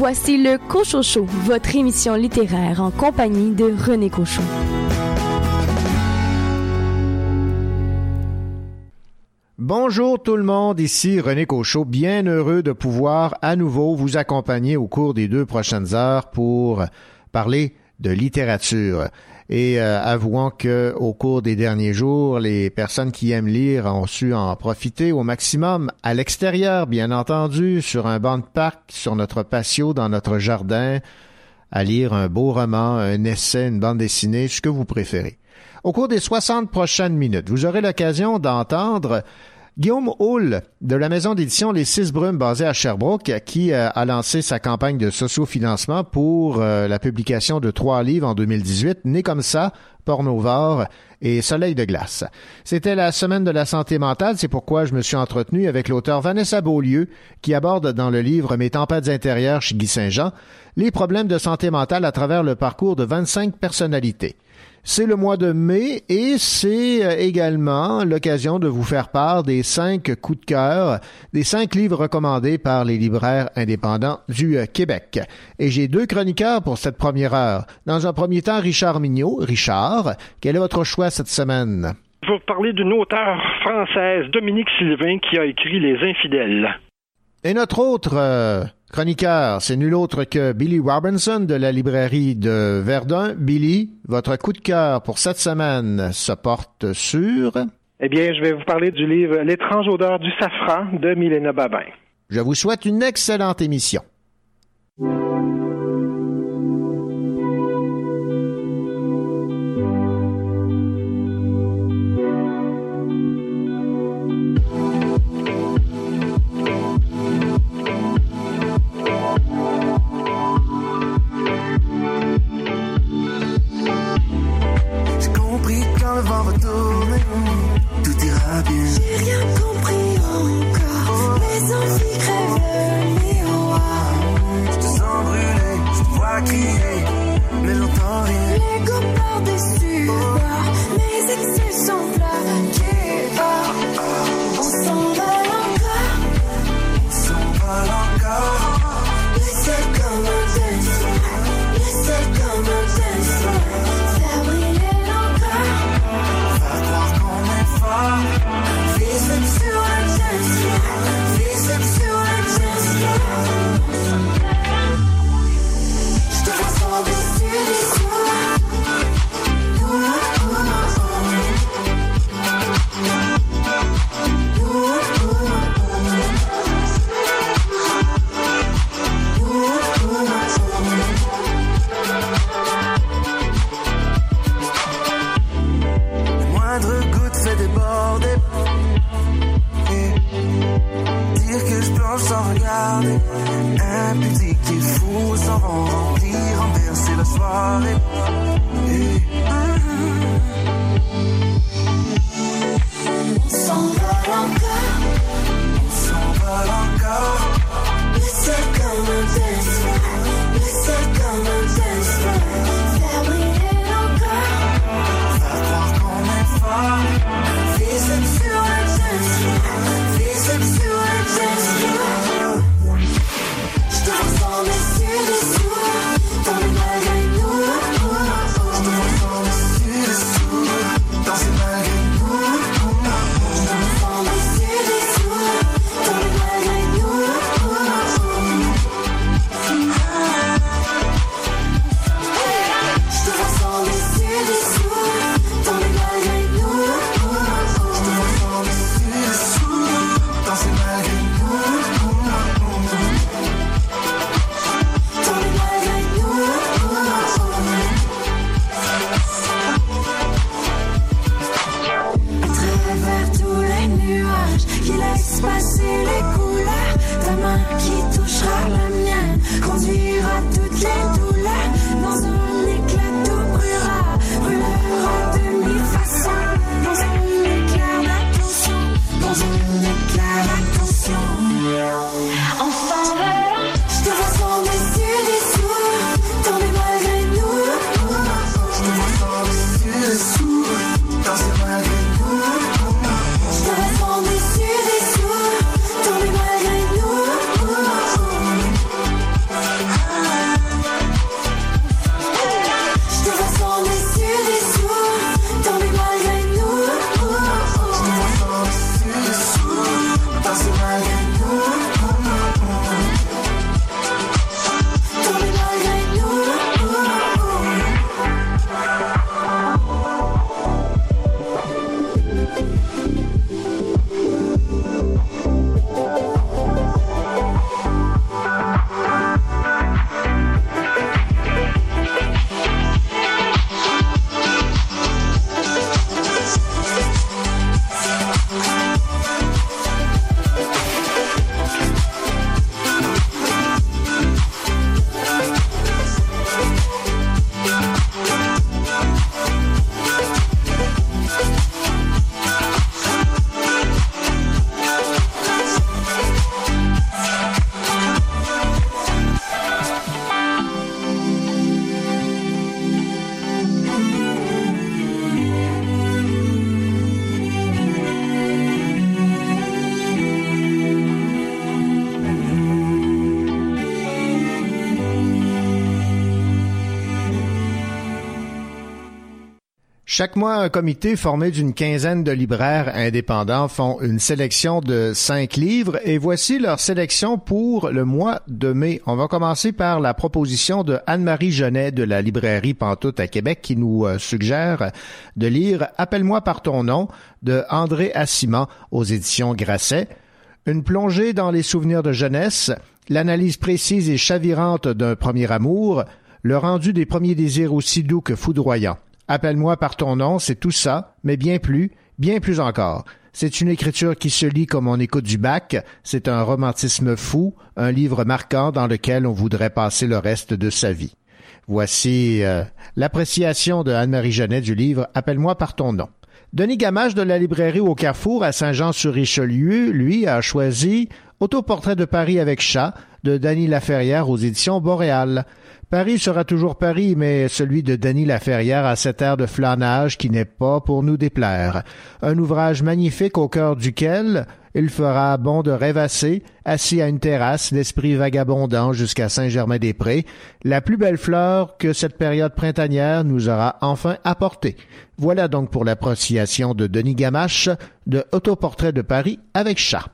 Voici le Cochocho, votre émission littéraire en compagnie de René Cochon. Bonjour tout le monde, ici René Cochot, bien heureux de pouvoir à nouveau vous accompagner au cours des deux prochaines heures pour parler de littérature. Et euh, avouant que au cours des derniers jours, les personnes qui aiment lire ont su en profiter au maximum à l'extérieur, bien entendu, sur un banc de parc, sur notre patio, dans notre jardin, à lire un beau roman, un essai, une bande dessinée, ce que vous préférez. Au cours des 60 prochaines minutes, vous aurez l'occasion d'entendre Guillaume Hull de la maison d'édition Les Six Brumes basée à Sherbrooke qui euh, a lancé sa campagne de sociofinancement pour euh, la publication de trois livres en 2018, Né comme ça, Pornovore et Soleil de glace. C'était la semaine de la santé mentale, c'est pourquoi je me suis entretenu avec l'auteur Vanessa Beaulieu qui aborde dans le livre Mes tempêtes intérieures chez Guy Saint-Jean les problèmes de santé mentale à travers le parcours de 25 personnalités. C'est le mois de mai et c'est euh, également l'occasion de vous faire part des cinq coups de cœur, des cinq livres recommandés par les libraires indépendants du euh, Québec. Et j'ai deux chroniqueurs pour cette première heure. Dans un premier temps, Richard Mignot. Richard, quel est votre choix cette semaine? Je vais vous parler d'une auteure française, Dominique Sylvain, qui a écrit Les Infidèles. Et notre autre euh, Chroniqueur, c'est nul autre que Billy Robinson de la librairie de Verdun. Billy, votre coup de cœur pour cette semaine se porte sur... Eh bien, je vais vous parler du livre L'étrange odeur du safran de Milena Babin. Je vous souhaite une excellente émission. Chaque mois, un comité formé d'une quinzaine de libraires indépendants font une sélection de cinq livres et voici leur sélection pour le mois de mai. On va commencer par la proposition de Anne-Marie Genet de la librairie Pantoute à Québec qui nous euh, suggère de lire Appelle-moi par ton nom de André Assima aux éditions Grasset. Une plongée dans les souvenirs de jeunesse, l'analyse précise et chavirante d'un premier amour, le rendu des premiers désirs aussi doux que foudroyants. Appelle-moi par ton nom, c'est tout ça, mais bien plus, bien plus encore. C'est une écriture qui se lit comme on écoute du bac, c'est un romantisme fou, un livre marquant dans lequel on voudrait passer le reste de sa vie. Voici euh, l'appréciation de Anne-Marie Genet du livre Appelle-moi par ton nom. Denis Gamache de la librairie au Carrefour à Saint-Jean-sur-Richelieu, lui, a choisi Autoportrait de Paris avec chat de Dany Laferrière aux éditions Boréal. Paris sera toujours Paris, mais celui de Denis Laferrière a cet air de flanage qui n'est pas pour nous déplaire. Un ouvrage magnifique au cœur duquel il fera bon de rêvasser, assis à une terrasse, l'esprit vagabondant jusqu'à Saint-Germain-des-Prés, la plus belle fleur que cette période printanière nous aura enfin apportée. Voilà donc pour l'appréciation de Denis Gamache de Autoportrait de Paris avec chat.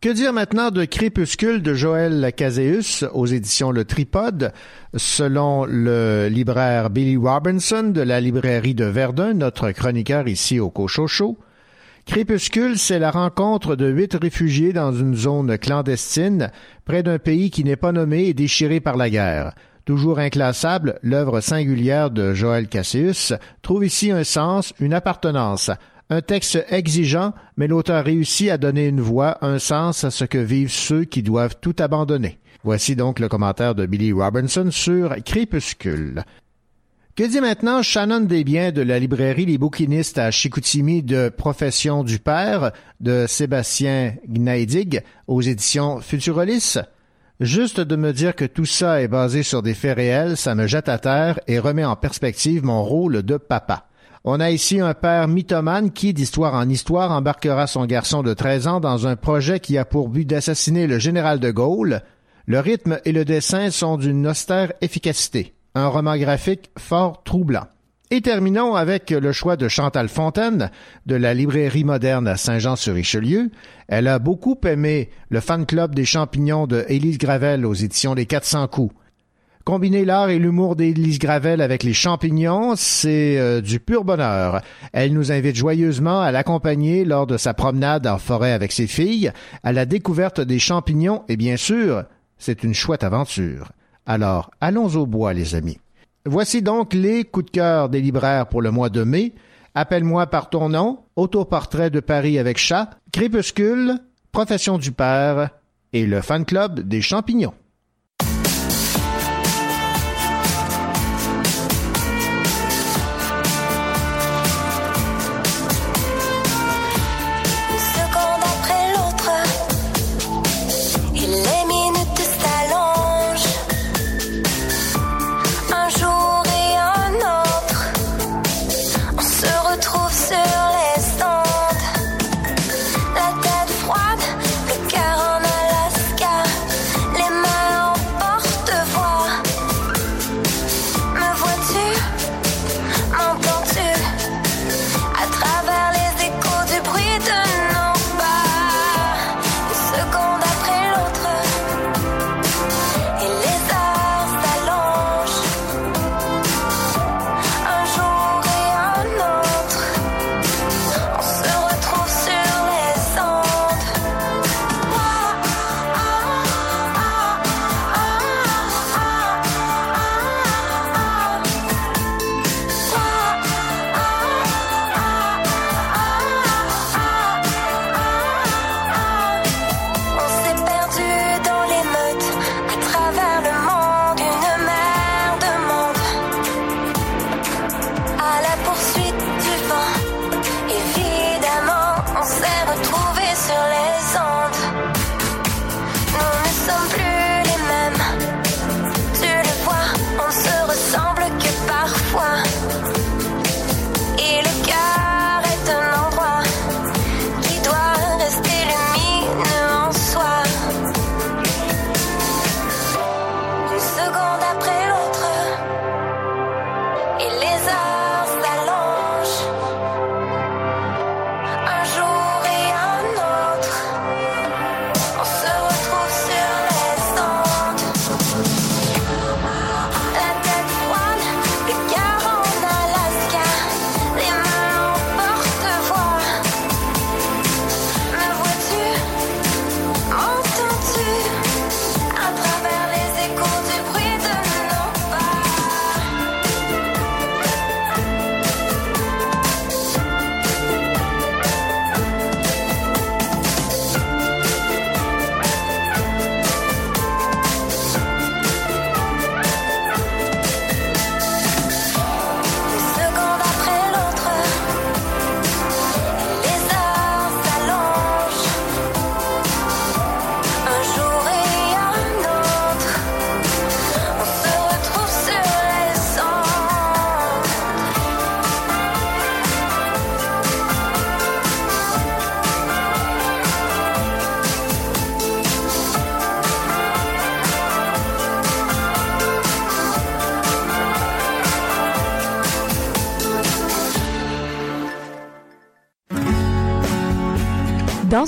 Que dire maintenant de Crépuscule de Joël Caséus aux éditions Le Tripode? Selon le libraire Billy Robinson de la librairie de Verdun, notre chroniqueur ici au Cochocho, Crépuscule, c'est la rencontre de huit réfugiés dans une zone clandestine, près d'un pays qui n'est pas nommé et déchiré par la guerre. Toujours inclassable, l'œuvre singulière de Joël Cassius trouve ici un sens, une appartenance, un texte exigeant, mais l'auteur réussit à donner une voix, un sens à ce que vivent ceux qui doivent tout abandonner. Voici donc le commentaire de Billy Robinson sur Crépuscule. Que dit maintenant Shannon Desbiens de la librairie Les Bouquinistes à Chicoutimi de Profession du Père de Sébastien Gnaidig aux éditions Futurolis? Juste de me dire que tout ça est basé sur des faits réels, ça me jette à terre et remet en perspective mon rôle de papa. On a ici un père mythomane qui, d'histoire en histoire, embarquera son garçon de 13 ans dans un projet qui a pour but d'assassiner le général de Gaulle. Le rythme et le dessin sont d'une austère efficacité. Un roman graphique fort troublant. Et terminons avec le choix de Chantal Fontaine de la librairie moderne à Saint-Jean-sur-Richelieu. Elle a beaucoup aimé le fan club des champignons de Élise Gravel aux éditions Les 400 coups. Combiner l'art et l'humour d'Élise Gravel avec les champignons, c'est euh, du pur bonheur. Elle nous invite joyeusement à l'accompagner lors de sa promenade en forêt avec ses filles, à la découverte des champignons et bien sûr, c'est une chouette aventure. Alors, allons au bois, les amis. Voici donc les coups de cœur des libraires pour le mois de mai. Appelle-moi par ton nom, Autoportrait de Paris avec chat, Crépuscule, Profession du père et le fan club des champignons.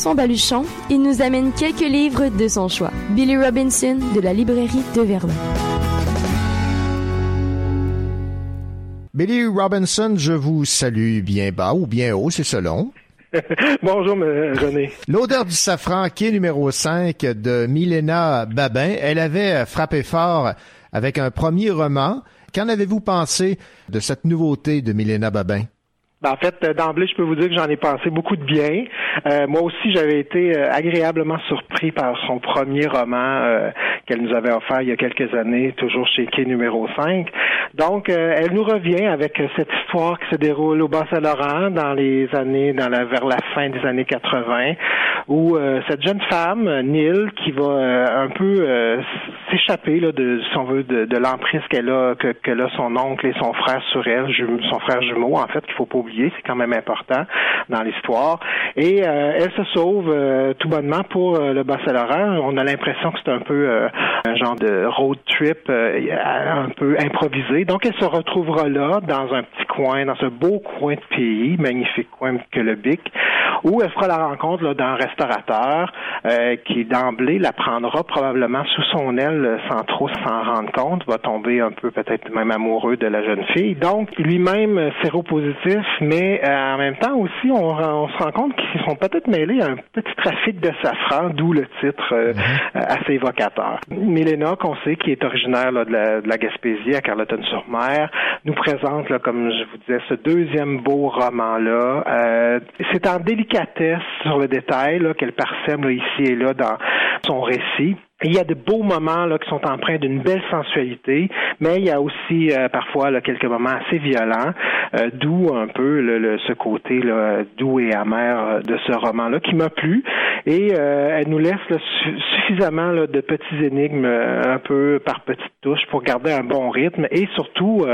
Dans son baluchon, il nous amène quelques livres de son choix. Billy Robinson de la librairie de Verdun. Billy Robinson, je vous salue bien bas ou bien haut, c'est selon. Bonjour, René. L'odeur du safran, qui est numéro 5 de Milena Babin, elle avait frappé fort avec un premier roman. Qu'en avez-vous pensé de cette nouveauté de Milena Babin? Ben, en fait, d'emblée, je peux vous dire que j'en ai pensé beaucoup de bien. Euh, moi aussi, j'avais été euh, agréablement surpris par son premier roman qu'elle nous avait offert il y a quelques années, toujours chez Quai numéro 5. Donc, elle nous revient avec cette histoire qui se déroule au Bas-Saint-Laurent dans les années, dans la, vers la fin des années 80, où cette jeune femme, Neil, qui va un peu s'échapper là, de, si on veut, de, de l'emprise qu'elle a, que, que a son oncle et son frère sur elle, son frère jumeau, en fait, qu'il faut pas oublier c'est quand même important dans l'histoire. Et euh, elle se sauve euh, tout bonnement pour euh, le Bas-Saint-Laurent. On a l'impression que c'est un peu un genre de road trip un peu improvisé. Donc elle se retrouvera là, dans un petit coin, dans ce beau coin de pays, magnifique coin que le Bic, où elle fera la rencontre d'un restaurateur qui d'emblée la prendra probablement sous son aile sans trop s'en rendre compte, va tomber un peu peut-être même amoureux de la jeune fille. Donc lui-même séropositif, mais euh, en même temps aussi, on, se rend compte qu'ils sont peut-être mêlés à un petit trafic de safran, d'où le titre euh, mhm. euh, assez évocateur. Milena, qu'on sait, qui est originaire de, la, Gaspésie, à Carleton-sur-Mer, nous présente, là, comme je vous disais, ce deuxième beau roman-là. C'est en délicatesse sur le détail qu'elle parsème ici et là dans son récit. Il y a de beaux moments là, qui sont empreints d'une belle sensualité, mais il y a aussi euh, parfois là, quelques moments assez violents, euh, d'où un peu le, ce côté là, doux et amer euh, de ce roman-là qui m'a plu. Et elle nous laisse suffisamment là, de petites énigmes un peu par petites touches pour garder un bon rythme et surtout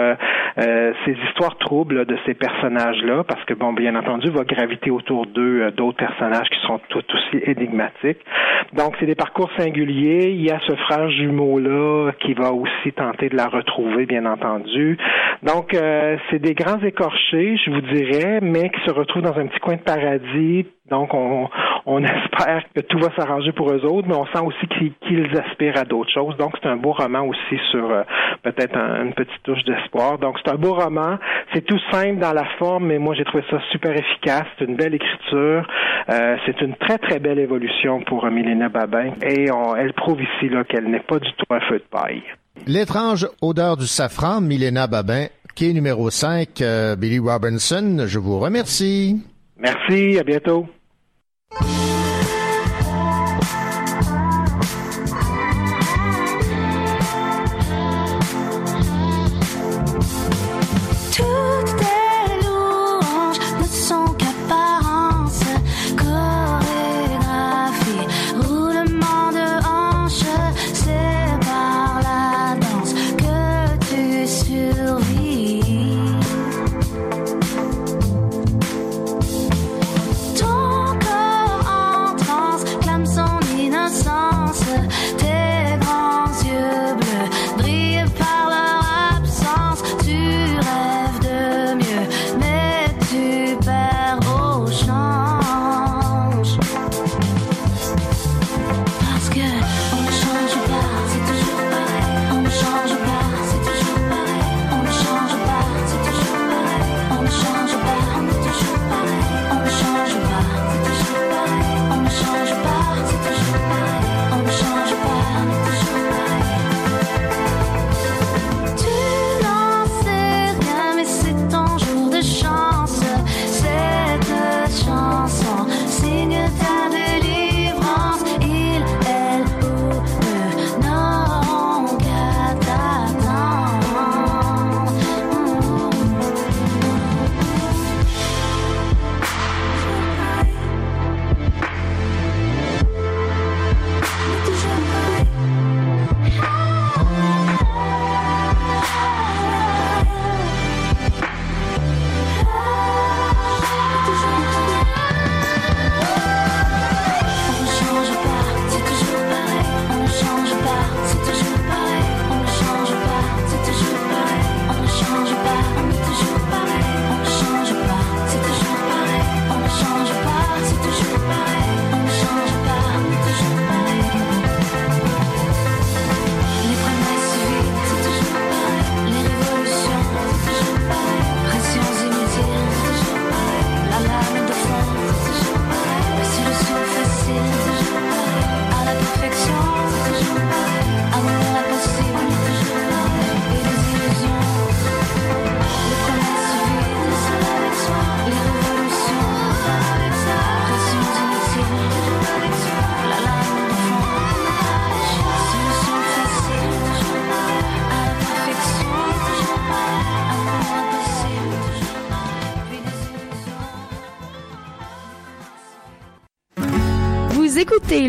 ces histoires troubles de ces personnages-là, parce que bon, bien entendu, va graviter autour d'eux d'autres personnages qui sont tout aussi énigmatiques. Donc c'est des parcours singuliers il y a ce frère jumeau-là qui va aussi tenter de la retrouver, bien entendu. Donc, euh, c'est des grands écorchés, je vous dirais, mais qui se retrouvent dans un petit coin de paradis. Donc, on, espère que tout va s'arranger pour eux autres, mais on sent aussi qu'ils aspirent à d'autres choses. Donc, c'est un beau roman aussi sur euh, peut-être une petite touche d'espoir. Donc, c'est un beau roman. C'est tout simple dans la forme, mais moi, j'ai trouvé ça super efficace. C'est une belle écriture. Euh, c'est une très, très belle évolution pour Milena Babin. Et on, elle prouve ici qu'elle n'est pas du tout un feu de paille. L'étrange odeur du safran, Milena Babin, qui est numéro 5, euh, Billy Robinson, je vous remercie. Merci, à bientôt. Écoutez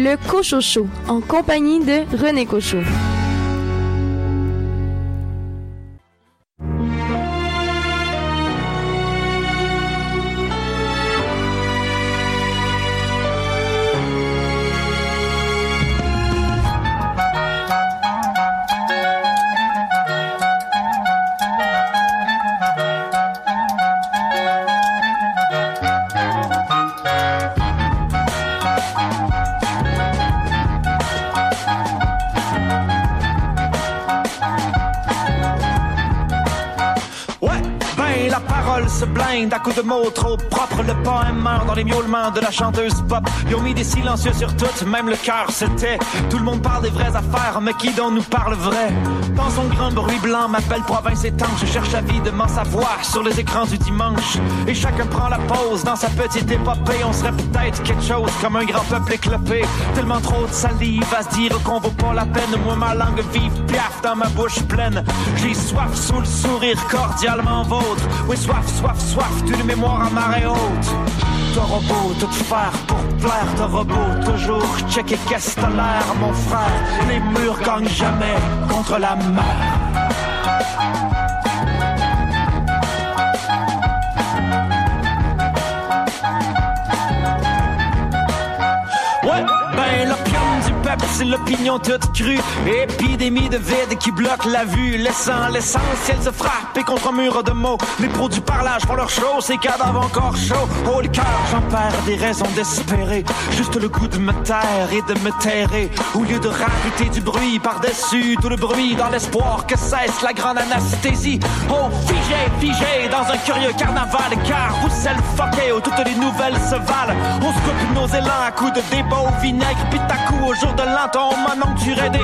le Cochocho en compagnie de René Cochot. Dans les miaulements de la chanteuse pop. Ils ont mis des silencieux sur toutes, même le cœur c'était. Tout le monde parle des vraies affaires, mais qui d'en nous parle vrai? Dans son grand bruit blanc, m'appelle province étanche. Je cherche avidement sa voix sur les écrans du dimanche. Et chacun prend la pause dans sa petite épopée. On serait peut-être quelque chose comme un grand peuple éclopé. Tellement trop de salive à se dire qu'on vaut pas la peine. Moi, ma langue vive piaf dans ma bouche pleine. J'ai soif sous le sourire cordialement vôtre. Oui, soif, soif, soif d'une mémoire à marée haute. Ton robot, tout faire pour plaire, ton robot, toujours checker qu'est-ce que l'air, mon frère. Les murs gagnent jamais contre la mer. C'est l'opinion toute crue. Épidémie de vide qui bloque la vue, laissant l'essentiel se frapper contre un mur de mots. Les pros du parlage font leur show, ces cadavres encore chauds. Oh, le cœur, j'en perds des raisons d'espérer. Juste le goût de me taire et de me terrer. Au lieu de rajouter du bruit par-dessus tout le bruit, dans l'espoir que cesse la grande anesthésie. Oh, figé, figé dans un curieux carnaval, car vous c'est le où toutes les nouvelles se valent. On se coupe nos élans à coups de débat au vinaigre, puis coup au jour de l'an, maintenant tu des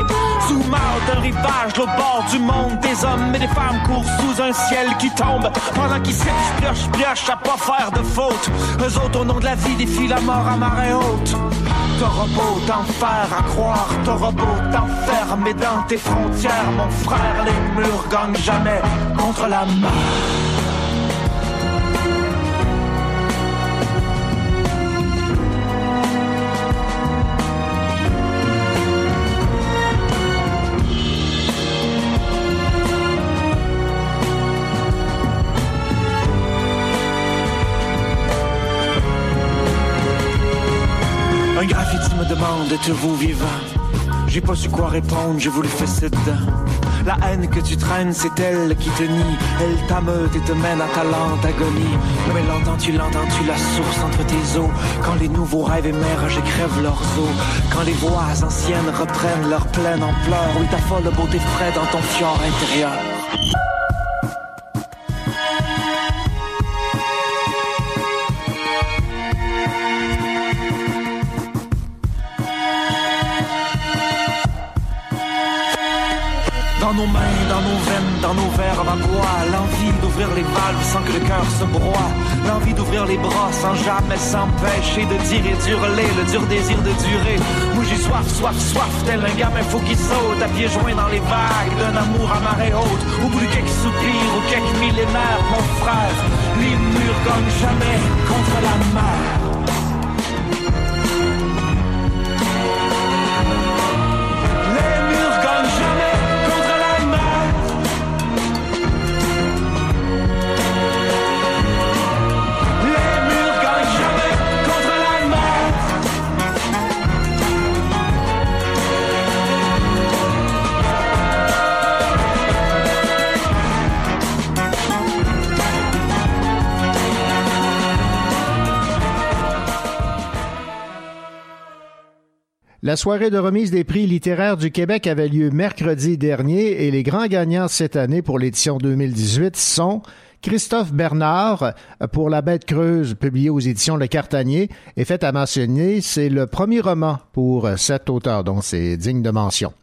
out d'un rivage, l'autre bord du monde, des hommes et des femmes courent sous un ciel qui tombe. Pendant qu'ils sifflent, pioche, pioche à pas faire de faute. Eux autres, au nom de la vie, défient la mort à marée haute. T'auras beau t'enfer à croire, t'auras beau t'enfermer dans tes frontières, mon frère, les murs gagnent jamais contre la mort. Demande êtes-vous vivant J'ai pas su quoi répondre, j'ai voulu fesser dedans. La haine que tu traînes, c'est elle qui te nie. Elle t'ameute et te mène à ta lente agonie. Mais l'entends-tu, l'entends-tu, la source entre tes os? Quand les nouveaux rêves émergent et crèvent leurs os. Quand les voix anciennes reprennent leur pleine ampleur. Oui, ta folle beauté frais dans ton fjord intérieur. Dans nos verres à bois. L'envie d'ouvrir les valves sans que le cœur se broie. L'envie d'ouvrir les bras sans jamais s'empêcher de dire et d'hurler le dur désir de durer. Moi soif, soif, soif, tel un gamin faut qu'il saute à pieds joints dans les vagues d'un amour à marée haute. Ou plus quelques soupirs ou quelques millénaires, mon frère. Les murs gagnent jamais contre la mer. La soirée de remise des prix littéraires du Québec avait lieu mercredi dernier et les grands gagnants cette année pour l'édition 2018 sont Christophe Bernard pour La Bête creuse, publié aux éditions Le Cartanier, et fait à mentionner, c'est le premier roman pour cet auteur, donc c'est digne de mention.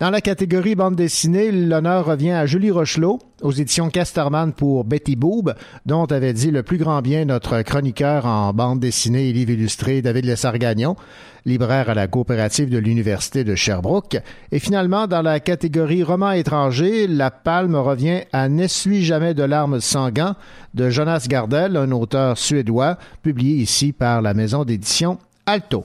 Dans la catégorie bande dessinée, l'honneur revient à Julie Rochelot, aux éditions Casterman pour Betty Boob, dont avait dit le plus grand bien notre chroniqueur en bande dessinée et livres illustrés David Lessargagnon, libraire à la coopérative de l'Université de Sherbrooke. Et finalement, dans la catégorie roman étranger, la palme revient à N'essuie jamais de larmes sans gants de Jonas Gardel, un auteur suédois, publié ici par la maison d'édition Alto.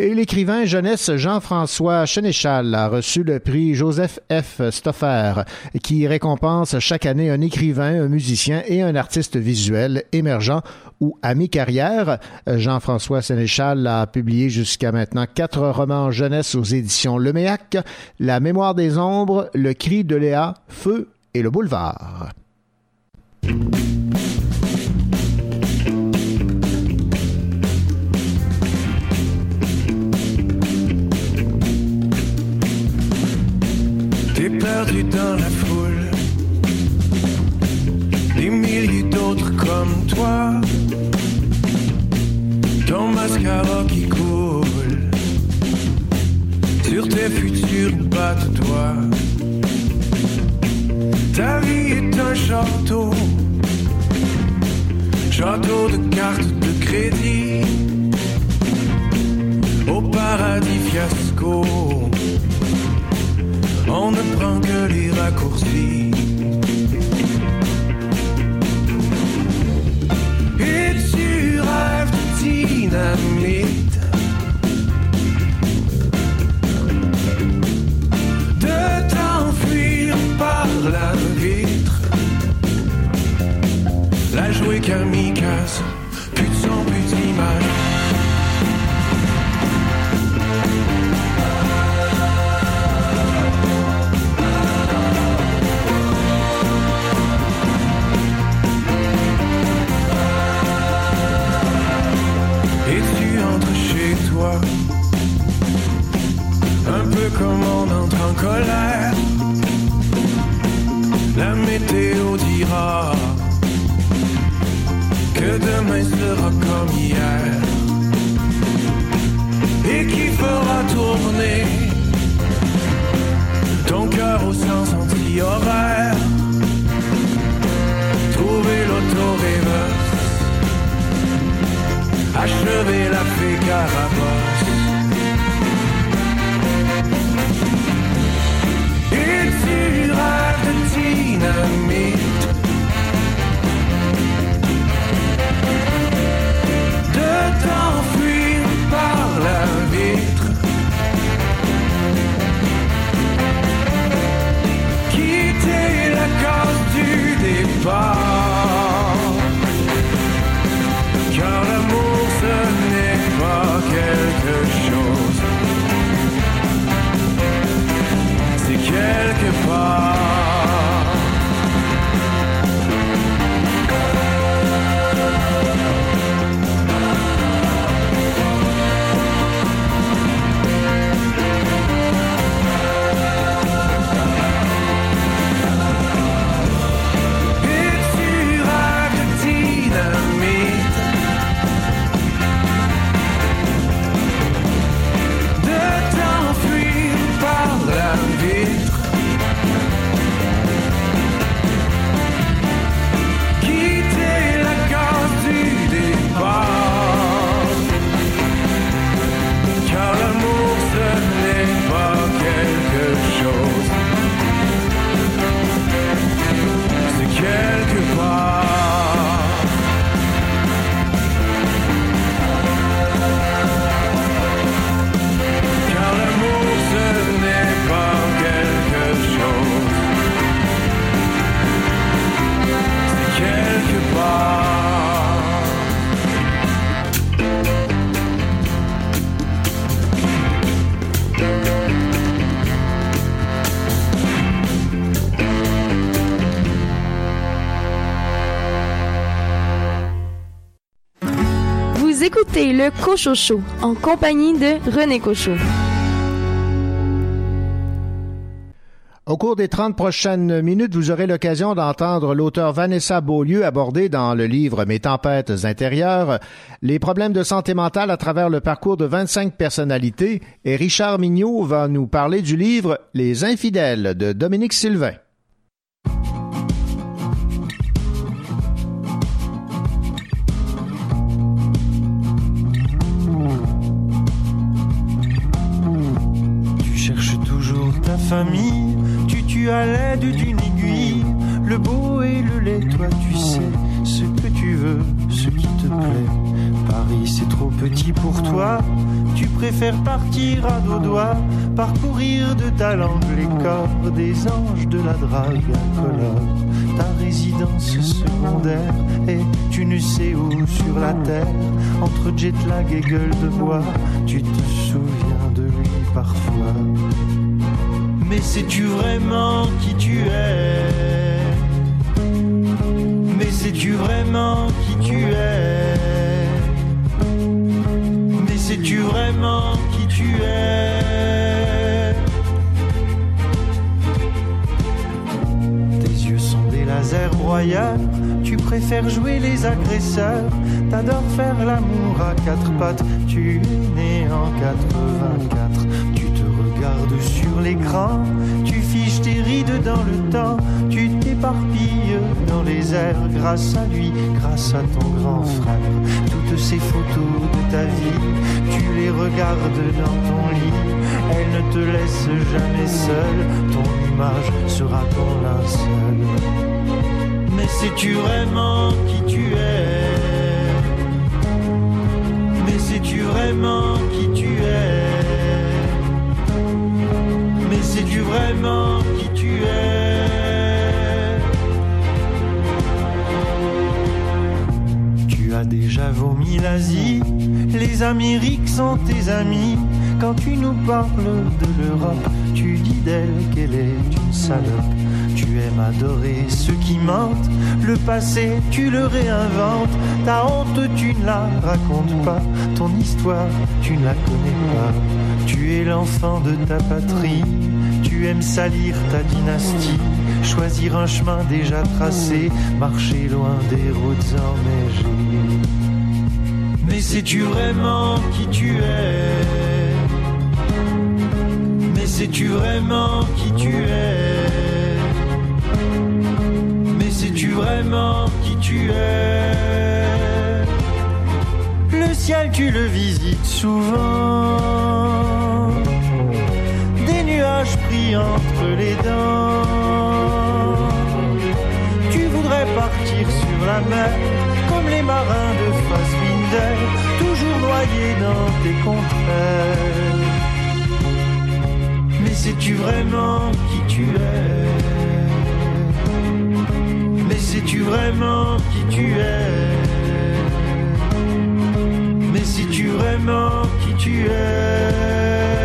Et l'écrivain jeunesse Jean-François Chenéchal a reçu le prix Joseph F. Stoffer, qui récompense chaque année un écrivain, un musicien et un artiste visuel émergent ou à mi-carrière. Jean-François Sénéchal a publié jusqu'à maintenant quatre romans jeunesse aux éditions Leméac, La mémoire des ombres, Le cri de Léa, Feu et le boulevard. Perdu dans la foule, des milliers d'autres comme toi. Ton mascara qui coule sur tes futurs bas de toi. Ta vie est un château, château de cartes de crédit, au paradis fiasco. On ne prend que les raccourcis. Et tu rêves de dynamite. De t'enfuir par la vitre. La jouer kamikaze, plus de son, plus d'image. Comme on entre en colère. La météo dira que demain sera comme hier. Et qui fera tourner ton cœur au sens anti-horaire. Trouver l'auto-reverse achever la fée carapace. De t'enfuir par la vitre. Quitter la case du départ. Car l'amour ce n'est pas quelque chose. C'est quelque part. Écoutez le Cocho Show en compagnie de René. Au cours des 30 prochaines minutes, vous aurez l'occasion d'entendre l'auteur Vanessa Beaulieu aborder dans le livre Mes tempêtes intérieures les problèmes de santé mentale à travers le parcours de 25 personnalités et Richard Mignot va nous parler du livre Les infidèles de Dominique Sylvain. Pour toi, tu préfères partir à dos doigts, parcourir de ta langue les corps des anges de la drague incolore. Ta résidence secondaire et tu ne sais où sur la terre, entre jet lag et gueule de bois, tu te souviens de lui parfois. Mais sais-tu vraiment qui tu es? Mais sais-tu vraiment qui tu es? Sais-tu vraiment qui tu es? Tes yeux sont des lasers broyeurs, tu préfères jouer les agresseurs, t'adores faire l'amour à quatre pattes, tu es né en 84, tu te regardes sur l'écran, tu fiches tes rides dans le temps, tu t'éparpilles dans les airs grâce à lui, grâce à ton grand frère. Toutes ces photos de ta vie, tu les regardes dans ton lit, elles ne te laissent jamais seul, ton image sera ton linceul. Mais sais-tu vraiment qui tu es? Mais sais-tu vraiment qui vraiment qui tu es Tu as déjà vomi l'Asie, les Amériques sont tes amis. Quand tu nous parles de l'Europe, tu dis d'elle qu'elle est une salope. Tu aimes adorer ceux qui mentent, le passé tu le réinventes, ta honte tu ne la racontes pas, ton histoire tu ne la connais pas. Tu es l'enfant de ta patrie, tu aimes salir ta dynastie, choisir un chemin déjà tracé, marcher loin des routes enneigées. Mais sais-tu vraiment qui tu es? Mais sais-tu vraiment qui tu es? Mais sais-tu vraiment qui tu es? Le ciel tu le visites souvent Pris entre les dents. Tu voudrais partir sur la mer comme les marins de Fassbinder, toujours noyés dans tes contraires. Mais sais-tu vraiment qui tu es? Mais sais-tu vraiment qui tu es? Mais sais-tu vraiment qui tu es?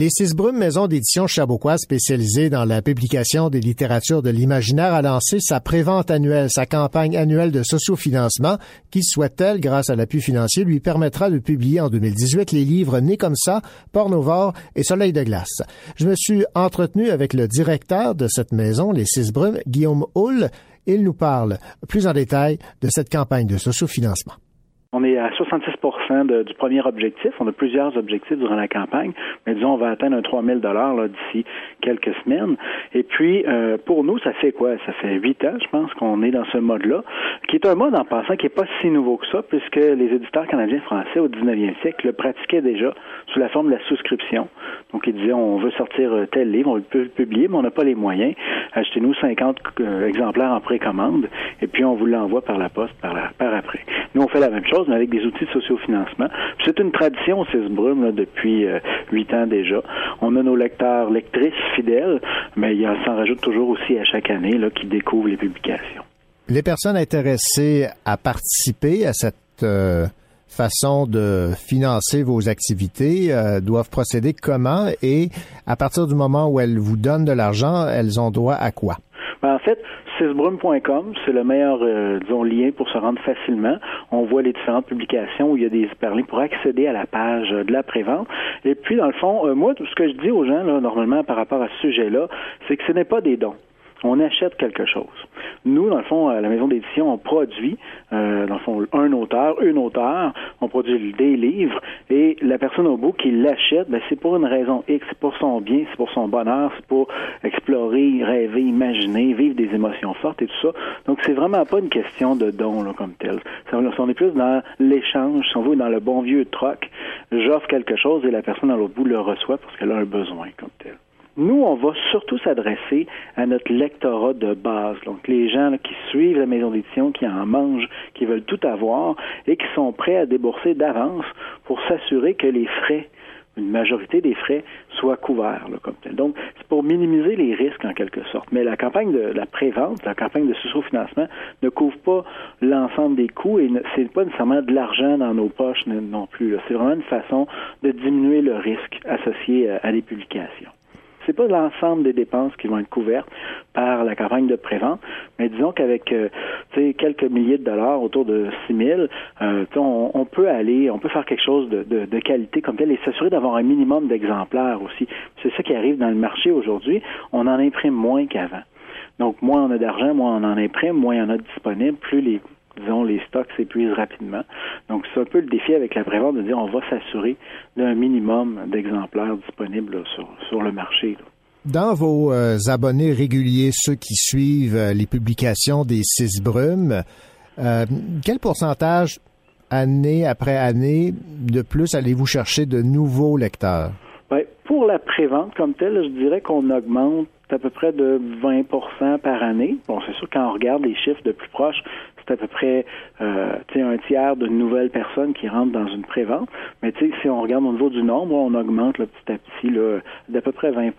Les Six Brumes Maison d'édition Chaboquois spécialisée dans la publication des littératures de l'imaginaire a lancé sa prévente annuelle, sa campagne annuelle de sociofinancement qui, souhaite-t-elle, grâce à l'appui financier, lui permettra de publier en 2018 les livres Nés comme ça, Pornovore et Soleil de glace. Je me suis entretenu avec le directeur de cette maison, les Six Brumes, Guillaume Hull. Il nous parle plus en détail de cette campagne de sociofinancement. On est à 66 du premier objectif. On a plusieurs objectifs durant la campagne, mais disons, on va atteindre un 3 000 là d'ici quelques semaines. Et puis, euh, pour nous, ça fait quoi? Ça fait huit ans, je pense, qu'on est dans ce mode-là, qui est un mode, en passant, qui n'est pas si nouveau que ça, puisque les éditeurs canadiens français, au 19e siècle, le pratiquaient déjà sous la forme de la souscription. Donc, ils disaient, on veut sortir euh, tel livre, on peut le publier, mais on n'a pas les moyens. Achetez-nous 50 euh, exemplaires en précommande, et puis on vous l'envoie par la poste par, après. Nous, on fait la même chose, mais avec des outils de C'est une tradition, Brume, là, depuis huit ans déjà. On a nos lecteurs, lectrices fidèles, mais il s'en rajoute toujours aussi à chaque année là, qui découvrent les publications. Les personnes intéressées à participer à cette euh, façon de financer vos activités euh, doivent procéder comment et à partir du moment où elles vous donnent de l'argent, elles ont droit à quoi? Ben, en fait, sisbrume.com, c'est le meilleur, euh, disons, lien pour se rendre facilement. On voit les différentes publications où il y a des hyperlinks pour accéder à la page de la prévente. Et puis, dans le fond, moi, tout ce que je dis aux gens, là, normalement, par rapport à ce sujet-là, c'est que ce n'est pas des dons. On achète quelque chose. Nous, dans le fond, à la maison d'édition, on produit, euh, dans le fond, un auteur, une auteur, on produit des livres, et la personne au bout qui l'achète, ben, c'est pour une raison X, c'est pour son bien, c'est pour son bonheur, c'est pour explorer, rêver, imaginer, vivre des émotions fortes et tout ça. Donc, c'est vraiment pas une question de don, comme tel. On est plus dans l'échange, si on veut, dans le bon vieux troc. J'offre quelque chose et la personne à l'autre bout le reçoit parce qu'elle a un besoin comme tel. Nous, on va surtout s'adresser à notre lectorat de base, donc les gens qui suivent la maison d'édition, qui en mangent, qui veulent tout avoir et qui sont prêts à débourser d'avance pour s'assurer que les frais une majorité des frais soient couverts comme tel. Donc, c'est pour minimiser les risques en quelque sorte. Mais la campagne de la prévente, la campagne de sous-financement ne couvre pas l'ensemble des coûts et c'est pas nécessairement de l'argent dans nos poches non plus. C'est vraiment une façon de diminuer le risque associé à des publications c'est pas l'ensemble des dépenses qui vont être couvertes par la campagne de prévente, mais disons qu'avec euh, quelques milliers de dollars, autour de 6 000, euh, on, peut aller, on peut faire quelque chose de, de qualité comme tel et s'assurer d'avoir un minimum d'exemplaires aussi. C'est ça qui arrive dans le marché aujourd'hui. On en imprime moins qu'avant. Donc, moins on a d'argent, moins on en imprime, moins il y en a disponible, plus les disons, les stocks s'épuisent rapidement. Donc, c'est un peu le défi avec la prévente de dire on va s'assurer d'un minimum d'exemplaires disponibles sur, le marché. Dans vos euh, abonnés réguliers, ceux qui suivent euh, les publications des six brumes, euh, quel pourcentage, année après année, de plus allez-vous chercher de nouveaux lecteurs? Ben, pour la prévente comme telle, je dirais qu'on augmente à peu près de 20% par année. Bon, c'est sûr, quand on regarde les chiffres de plus proche, c'est à peu près euh, un tiers de nouvelles personnes qui rentrent dans une prévente. Mais si on regarde au niveau du nombre, on augmente petit à petit d'à peu près 20%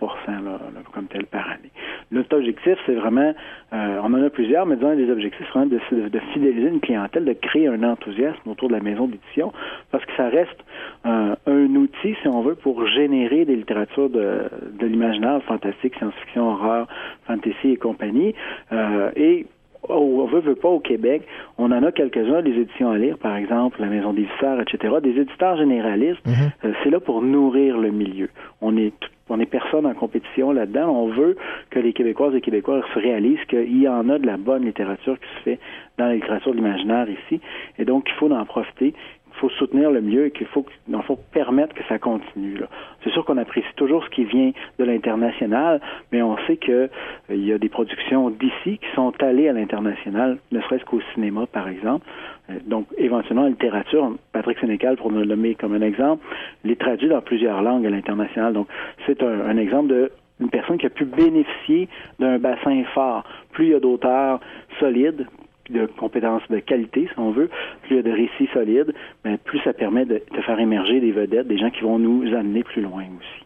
comme tel par année. Notre objectif, c'est vraiment, euh, on en a plusieurs, mais disons, des objectifs, c'est vraiment de, de, fidéliser une clientèle, de créer un enthousiasme autour de la maison d'édition, parce que ça reste euh, un outil, si on veut, pour générer des littératures de, de l'imaginaire fantastique, science-fiction, horreur, fantasy et compagnie. Euh, et on veut, veut pas au Québec, on en a quelques-uns, des éditions à lire, par exemple, la Maison des etc., des éditeurs généralistes, mhm. euh, c'est là pour nourrir le milieu. On est on est personne en compétition là-dedans. On veut que les Québécoises et Québécois se réalisent qu'il y en a de la bonne littérature qui se fait dans la littérature de l'imaginaire ici. Et donc, il faut en profiter faut soutenir le mieux et qu'il faut, faut permettre que ça continue. C'est sûr qu'on apprécie toujours ce qui vient de l'international, mais on sait qu'il euh, y a des productions d'ici qui sont allées à l'international, ne serait-ce qu'au cinéma, par exemple. Euh, donc, éventuellement, en littérature, Patrick Sénécal, pour nous le nommer comme un exemple, les traduit dans plusieurs langues à l'international. Donc, c'est un, un exemple de une personne qui a pu bénéficier d'un bassin fort. Plus il y a d'auteurs solides, de compétences de qualité, si on veut, plus il y a de récits solides, mais plus ça permet de, faire émerger des vedettes, des gens qui vont nous amener plus loin aussi.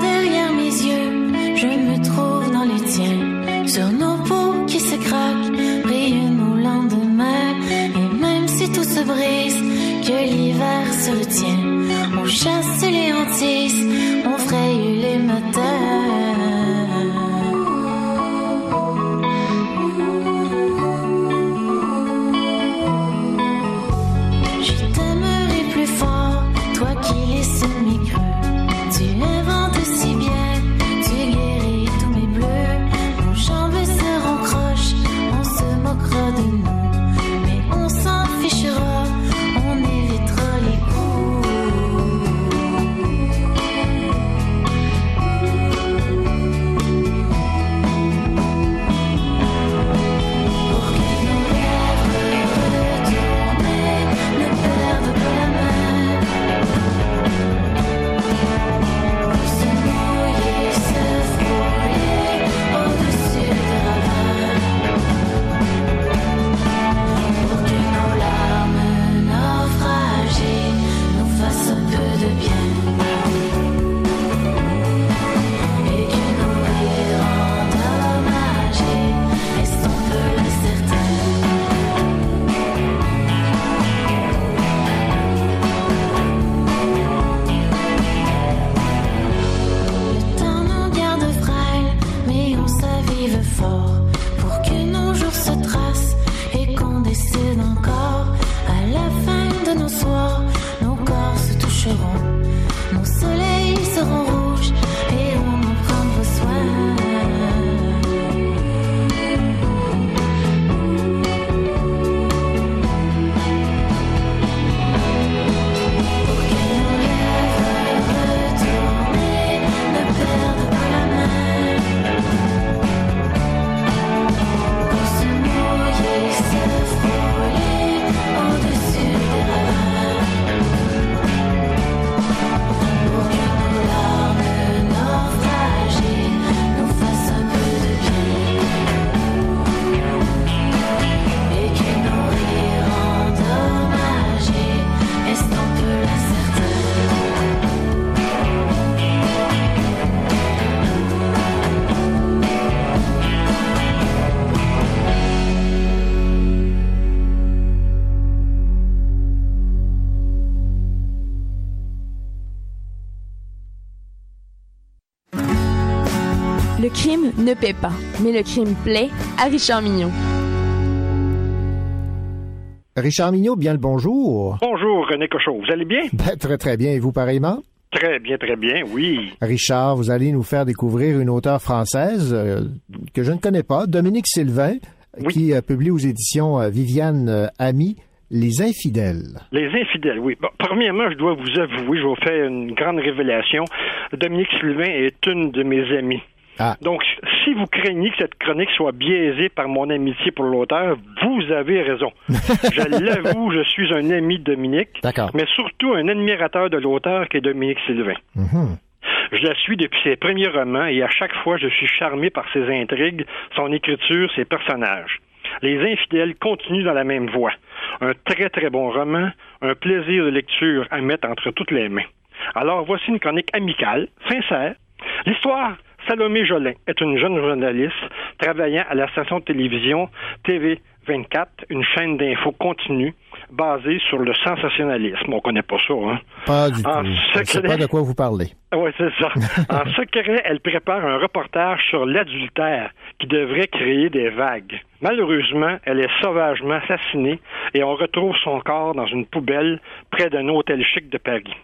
Derrière mes yeux, je me trouve dans les tiens, sur nos peaux qui se craquent, chasse les hantises, on fraye les matins. Sécheront. Nos ne paie pas, mais le crime plaît à Richard Mignon. Richard Mignot, bien le bonjour. Bonjour René Cochon, vous allez bien? Ben, très très bien. Et vous pareillement? Très bien, très bien, oui. Richard, vous allez nous faire découvrir une auteure française euh, que je ne connais pas, Dominique Sylvain, Oui. qui euh, publie aux éditions euh, Viviane euh, Ami Les Infidèles. Les infidèles, oui. Bon, premièrement, je dois vous avouer, je vais vous faire une grande révélation. Dominique Sylvain est une de mes amies. Ah. Donc, si vous craignez que cette chronique soit biaisée par mon amitié pour l'auteur, vous avez raison. je l'avoue, je suis un ami de Dominique, mais surtout un admirateur de l'auteur qui est Dominique Sylvain. Mhm. Je la suis depuis ses premiers romans et à chaque fois, je suis charmé par ses intrigues, son écriture, ses personnages. Les infidèles continuent dans la même voie. Un très très bon roman, un plaisir de lecture à mettre entre toutes les mains. Alors voici une chronique amicale, sincère. L'histoire, Salomé Jolin est une jeune journaliste travaillant à la station de télévision TV 24, une chaîne d'infos continue basée sur le sensationnalisme. On connaît pas ça, hein? Pas du En tout. Je ne sais secret. pas de quoi vous parlez. Oui, c'est ça. en secret, elle prépare un reportage sur l'adultère qui devrait créer des vagues. Malheureusement, elle est sauvagement assassinée et on retrouve son corps dans une poubelle près d'un hôtel chic de Paris.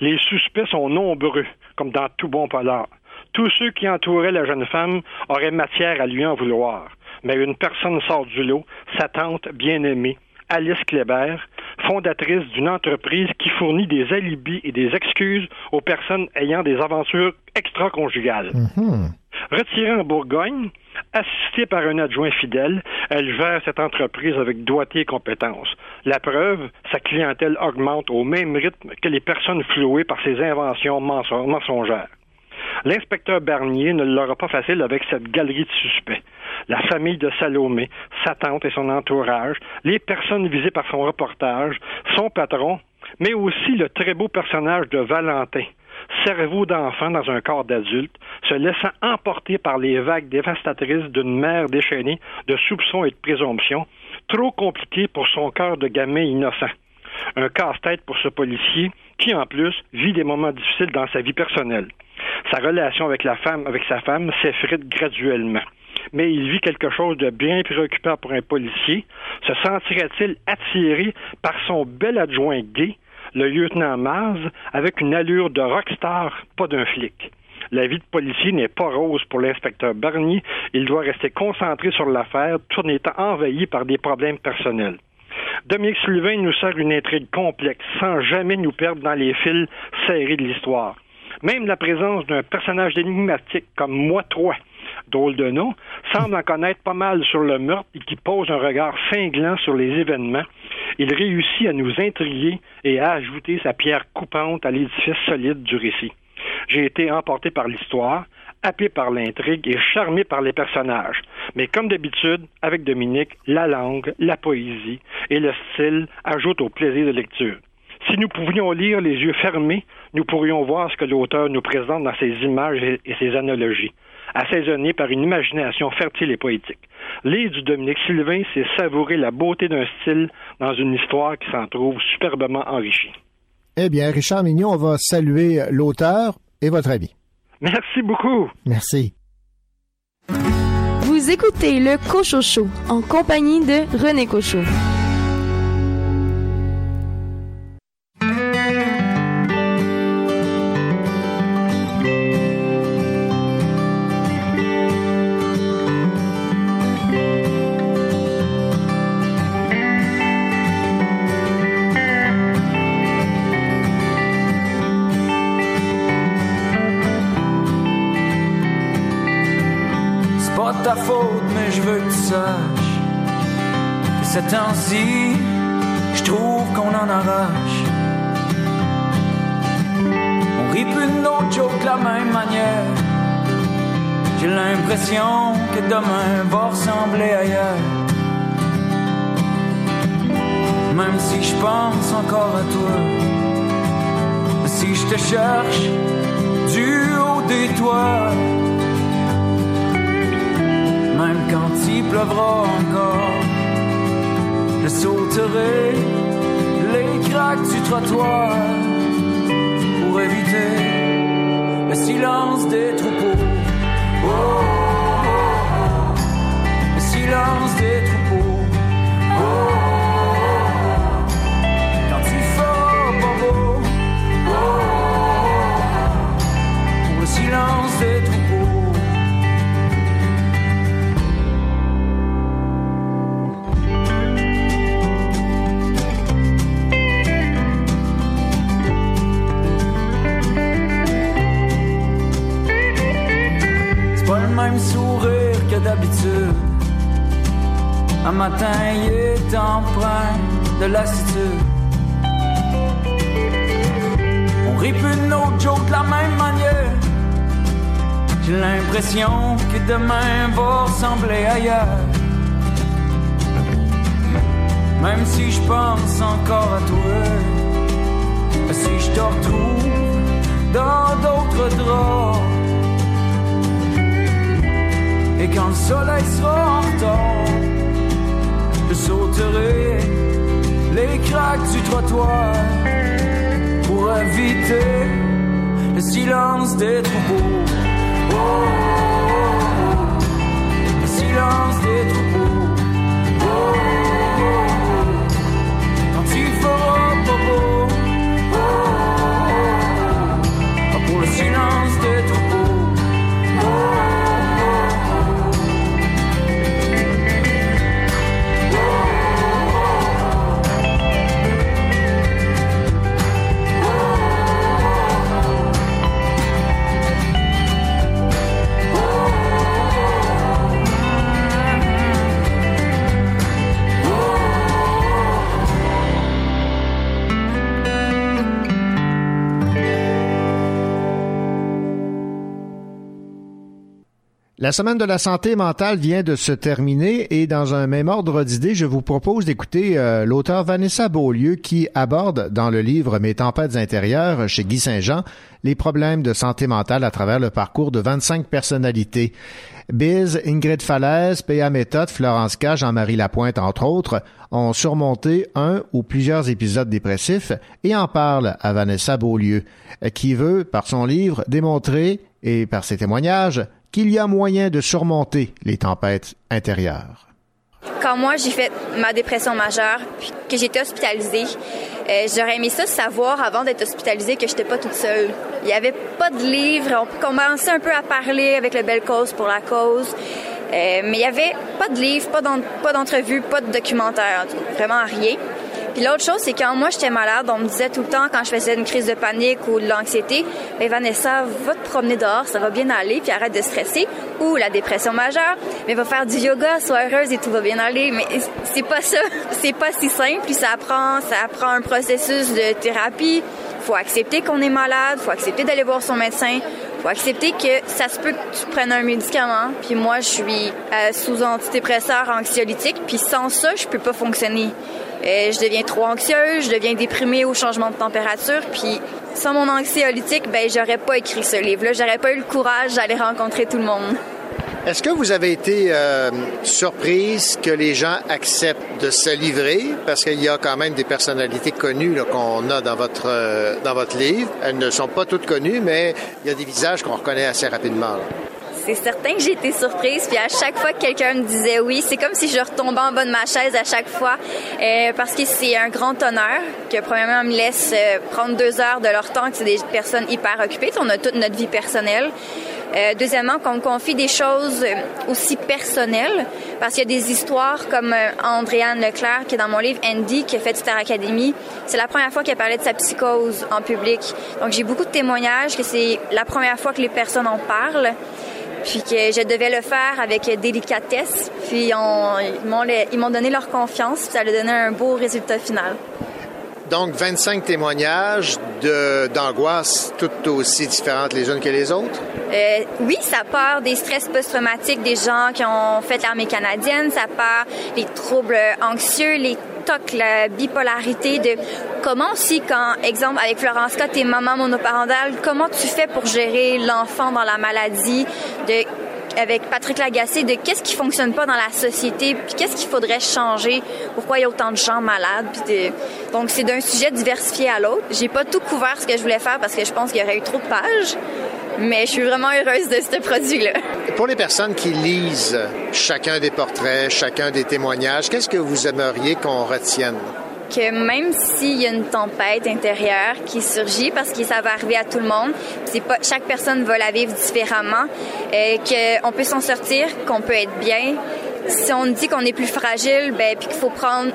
Les suspects sont nombreux, comme dans tout bon polar. Tous ceux qui entouraient la jeune femme auraient matière à lui en vouloir. Mais une personne sort du lot, sa tante bien-aimée, Alice Kléber, fondatrice d'une entreprise qui fournit des alibis et des excuses aux personnes ayant des aventures extra-conjugales. Mhm. Retirée en Bourgogne, assistée par un adjoint fidèle, elle gère cette entreprise avec doigté et compétence. La preuve, sa clientèle augmente au même rythme que les personnes flouées par ses inventions menso- mensongères. L'inspecteur Barnier ne l'aura pas facile avec cette galerie de suspects. La famille de Salomé, sa tante et son entourage, les personnes visées par son reportage, son patron, mais aussi le très beau personnage de Valentin, cerveau d'enfant dans un corps d'adulte, se laissant emporter par les vagues dévastatrices d'une mer déchaînée de soupçons et de présomptions, trop compliqué pour son cœur de gamin innocent. Un casse-tête pour ce policier qui, en plus, vit des moments difficiles dans sa vie personnelle. Sa relation avec la femme, avec sa femme, s'effrite graduellement. Mais il vit quelque chose de bien préoccupant pour un policier. Se sentirait-il attiré par son bel adjoint gay, le lieutenant Mars, avec une allure de rockstar, pas d'un flic? La vie de policier n'est pas rose pour l'inspecteur Barnier. Il doit rester concentré sur l'affaire tout en étant envahi par des problèmes personnels. Dominique Sylvain nous sert une intrigue complexe sans jamais nous perdre dans les fils serrés de l'histoire. Même la présence d'un personnage énigmatique comme moi trois, drôle de nom, semble en connaître pas mal sur le meurtre et qui pose un regard cinglant sur les événements. Il réussit à nous intriguer et à ajouter sa pierre coupante à l'édifice solide du récit. J'ai été emporté par l'histoire, happé par l'intrigue et charmé par les personnages. Mais comme d'habitude, avec Dominique, la langue, la poésie et le style ajoutent au plaisir de lecture. Si nous pouvions lire les yeux fermés, nous pourrions voir ce que l'auteur nous présente dans ses images et ses analogies, assaisonnées par une imagination fertile et poétique. Lire du Dominique Sylvain, c'est savourer la beauté d'un style dans une histoire qui s'en trouve superbement enrichie. Eh bien, Richard Mignon, on va saluer l'auteur et votre ami. Merci beaucoup. Merci. Vous écoutez le Cochot Show en compagnie de René Cochot. Que demain va ressembler ailleurs. Même si je pense encore à toi, si je te cherche du haut des toits, même quand il pleuvra encore, je sauterai les craques du trottoir pour éviter le silence des troupeaux. Oh, silence des troupeaux. Oh, quand il fera pas beau. Pour le silence des troupeaux. C'est pas le même sourire que d'habitude. Un matin, il est empreint de lassitude. On de nos jokes de la même manière. J'ai l'impression que demain va ressembler ailleurs. Même si je pense encore à toi, si je te retrouve dans d'autres draps. Et quand le soleil sera en retard, je sauterai les craques du trottoir pour éviter le silence des troupeaux. Oh, oh, oh, le silence des troupeaux. La semaine de la santé mentale vient de se terminer et dans un même ordre d'idées, je vous propose d'écouter euh, l'auteur Vanessa Beaulieu qui aborde dans le livre Mes tempêtes intérieures chez Guy Saint-Jean les problèmes de santé mentale à travers le parcours de 25 personnalités. Biz, Ingrid Falaise, P.A. Méthode, Florence K, Jean-Marie Lapointe, entre autres, ont surmonté un ou plusieurs épisodes dépressifs et en parlent à Vanessa Beaulieu, qui veut, par son livre, démontrer, et par ses témoignages, qu'il y a moyen de surmonter les tempêtes intérieures. Quand moi j'ai fait ma dépression majeure, puis que j'étais hospitalisée, euh, j'aurais aimé ça savoir avant d'être hospitalisée que j'étais pas toute seule. Il y avait pas de livre, on commençait un peu à parler avec le belle cause pour la cause. Euh, mais il y avait pas de livre, pas d'entrevue, pas de documentaire, vraiment rien. Puis l'autre chose, c'est quand moi j'étais malade, on me disait tout le temps quand je faisais une crise de panique ou de l'anxiété, mais Vanessa, va te promener dehors, ça va bien aller, puis arrête de stresser. Ou la dépression majeure, mais va faire du yoga, sois heureuse et tout va bien aller. Mais c'est pas ça, c'est pas si simple. Puis ça apprend, ça apprend un processus de thérapie. Faut accepter qu'on est malade, faut accepter d'aller voir son médecin, faut accepter que ça se peut que tu prennes un médicament. Puis moi, je suis euh, sous antidépresseur anxiolytique, puis sans ça, je peux pas fonctionner. Euh, je deviens trop anxieuse, je deviens déprimée au changement de température, puis sans mon anxiolytique, ben j'aurais pas écrit ce livre-là, j'aurais pas eu le courage d'aller rencontrer tout le monde. Est-ce que vous avez été euh, surprise que les gens acceptent de se livrer? Parce qu'il y a quand même des personnalités connues qu'on a dans votre, euh, dans votre livre. Elles ne sont pas toutes connues, mais il y a des visages qu'on reconnaît assez rapidement. C'est certain que j'ai été surprise, puis à chaque fois que quelqu'un me disait oui, c'est comme si je retombais en bas de ma chaise à chaque fois, euh, parce que c'est un grand honneur que premièrement on me laisse euh, prendre deux heures de leur temps, que c'est des personnes hyper occupées, on a toute notre vie personnelle. Euh, deuxièmement, qu'on me confie des choses aussi personnelles, parce qu'il y a des histoires comme Andréane Leclerc, qui est dans mon livre Andy, qui a fait Star Academy. C'est la première fois qu'elle parlait de sa psychose en public. Donc j'ai beaucoup de témoignages que c'est la première fois que les personnes en parlent. Puis que je devais le faire avec délicatesse. Puis on, ils m'ont donné leur confiance, puis ça a donné un beau résultat final. Donc, 25 témoignages d'angoisse toutes aussi différentes les unes que les autres? Euh, oui, ça part des stress post-traumatiques des gens qui ont fait l'armée canadienne, ça part les troubles anxieux, les la bipolarité de comment aussi quand, exemple, avec Florence Scott, t'es maman monoparentale, comment tu fais pour gérer l'enfant dans la maladie, de avec Patrick Lagacé de qu'est-ce qui fonctionne pas dans la société, puis qu'est-ce qu'il faudrait changer, pourquoi il y a autant de gens malades. Puis Donc, c'est d'un sujet diversifié à l'autre. J'ai pas tout couvert ce que je voulais faire parce que je pense qu'il y aurait eu trop de pages, mais je suis vraiment heureuse de ce produit-là. Pour les personnes qui lisent chacun des portraits, chacun des témoignages, qu'est-ce que vous aimeriez qu'on retienne? que même s'il y a une tempête intérieure qui surgit, parce que ça va arriver à tout le monde, c'est pas chaque personne va la vivre différemment, et qu'on peut s'en sortir, qu'on peut être bien, si on dit qu'on est plus fragile, ben puis qu'il faut prendre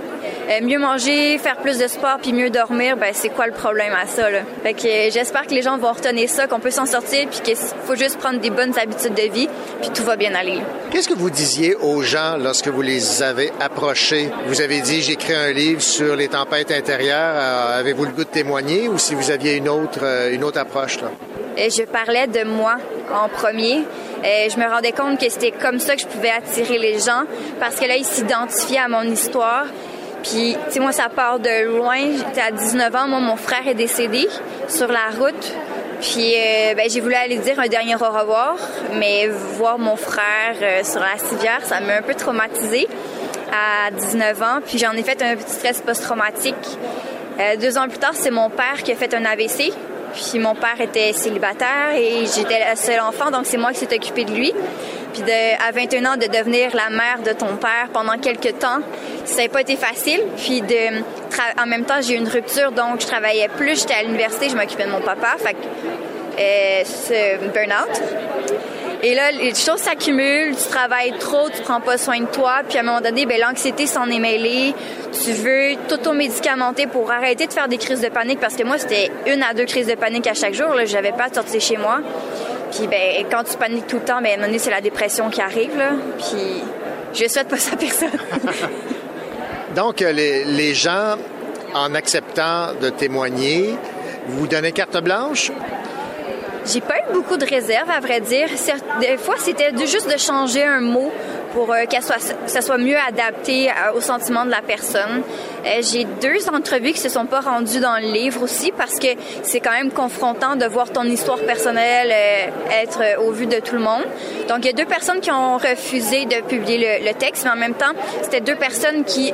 euh, mieux manger, faire plus de sport puis mieux dormir, ben c'est quoi le problème à ça là? Fait que euh, j'espère que les gens vont retenir ça, qu'on peut s'en sortir puis qu'il faut juste prendre des bonnes habitudes de vie puis tout va bien aller. Qu'est-ce que vous disiez aux gens lorsque vous les avez approchés? Vous avez dit j'écris un livre sur les tempêtes intérieures. Euh, avez-vous le goût de témoigner ou si vous aviez une autre une autre approche là? Je parlais de moi en premier. Et je me rendais compte que c'était comme ça que je pouvais attirer les gens parce que là, ils s'identifiaient à mon histoire. Puis, tu sais, moi, ça part de loin. J'étais à 19 ans. Moi, mon frère est décédé sur la route. Puis, euh, ben, j'ai voulu aller dire un dernier au revoir, mais voir mon frère euh, sur la civière, ça m'a un peu traumatisée à 19 ans. Puis, j'en ai fait un petit stress post-traumatique. Euh, deux ans plus tard, c'est mon père qui a fait un AVC. Puis mon père était célibataire et j'étais la seule enfant, donc c'est moi qui s'est occupée de lui. Puis à 21 ans, de devenir la mère de ton père pendant quelques temps, ça n'a pas été facile. Puis en même temps, j'ai eu une rupture, donc je travaillais plus, j'étais à l'université, je m'occupais de mon papa. Fait que, euh, ce burn-out. Et là, les choses s'accumulent, tu travailles trop, tu prends pas soin de toi, puis à un moment donné, ben, l'anxiété s'en est mêlée. Tu veux t'automédicamenter pour arrêter de faire des crises de panique, parce que moi, c'était une à deux crises de panique à chaque jour. Là, j'avais pas à sortir chez moi. Puis ben, quand tu paniques tout le temps, ben, à un moment donné, c'est la dépression qui arrive. Puis je souhaite pas ça personne. Donc, euh, les, les gens, en acceptant de témoigner, vous donnez carte blanche? J'ai pas eu beaucoup de réserves, à vrai dire. Des fois, c'était juste de changer un mot pour euh, que ça soit mieux adapté euh, au sentiment de la personne. Euh, j'ai deux entrevues qui se sont pas rendues dans le livre aussi parce que c'est quand même confrontant de voir ton histoire personnelle être au vu de tout le monde. Donc, il y a deux personnes qui ont refusé de publier le texte, mais en même temps, c'était deux personnes qui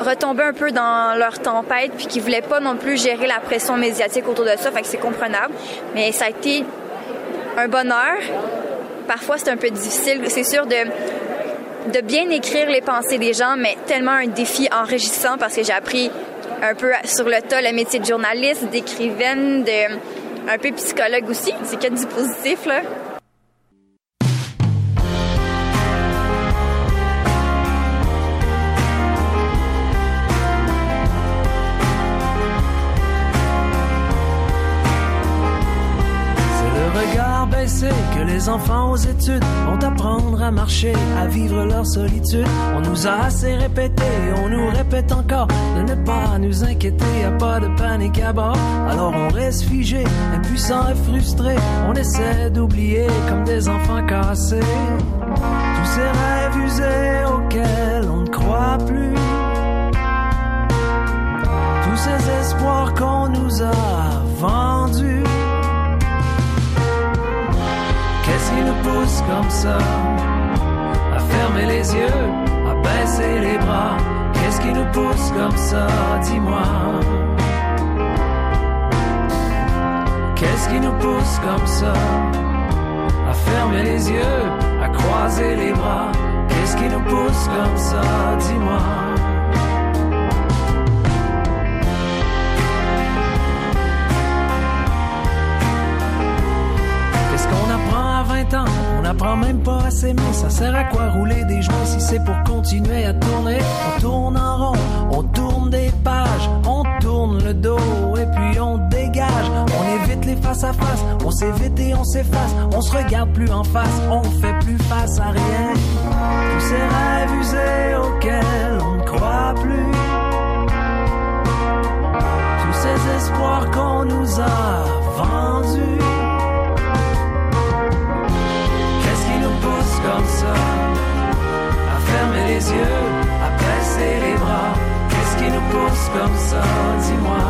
retomber un peu dans leur tempête puis qui voulaient pas non plus gérer la pression médiatique autour de ça. Fait que c'est comprenable. Mais ça a été un bonheur. Parfois, c'est un peu difficile. C'est sûr de de bien écrire les pensées des gens, mais tellement un défi enrichissant parce que j'ai appris un peu sur le tas le métier de journaliste, d'écrivaine, de un peu psychologue aussi. C'est que du positif là. Que les enfants aux études vont apprendre à marcher, à vivre leur solitude. On nous a assez répété, on nous répète encore de ne pas nous inquiéter, y a pas de panique à bord. Alors on reste figé, impuissant et frustré, on essaie d'oublier comme des enfants cassés. Tous ces rêves usés auxquels on ne croit plus. Tous ces espoirs qu'on nous a vendus. Qu'est-ce qui nous pousse comme ça à fermer les yeux, à baisser les bras Qu'est-ce qui nous pousse comme ça Dis-moi. Qu'est-ce qui nous pousse comme ça? À fermer les yeux, à croiser les bras Qu'est-ce qui nous pousse comme ça Dis-moi. N'apprend même pas à s'aimer. Ça sert à quoi rouler des joints si c'est pour continuer à tourner? On tourne en rond, on tourne des pages, on tourne le dos et puis on dégage. On évite les face à face. On s'évite et on s'efface, on se regarde plus en face, on fait plus face à rien. Tous ces rêves usés auxquels on ne croit plus. Tous ces espoirs qu'on nous a vendus. Comme ça à fermer les yeux, à baisser les bras? Qu'est-ce qui nous pousse comme ça, dis-moi?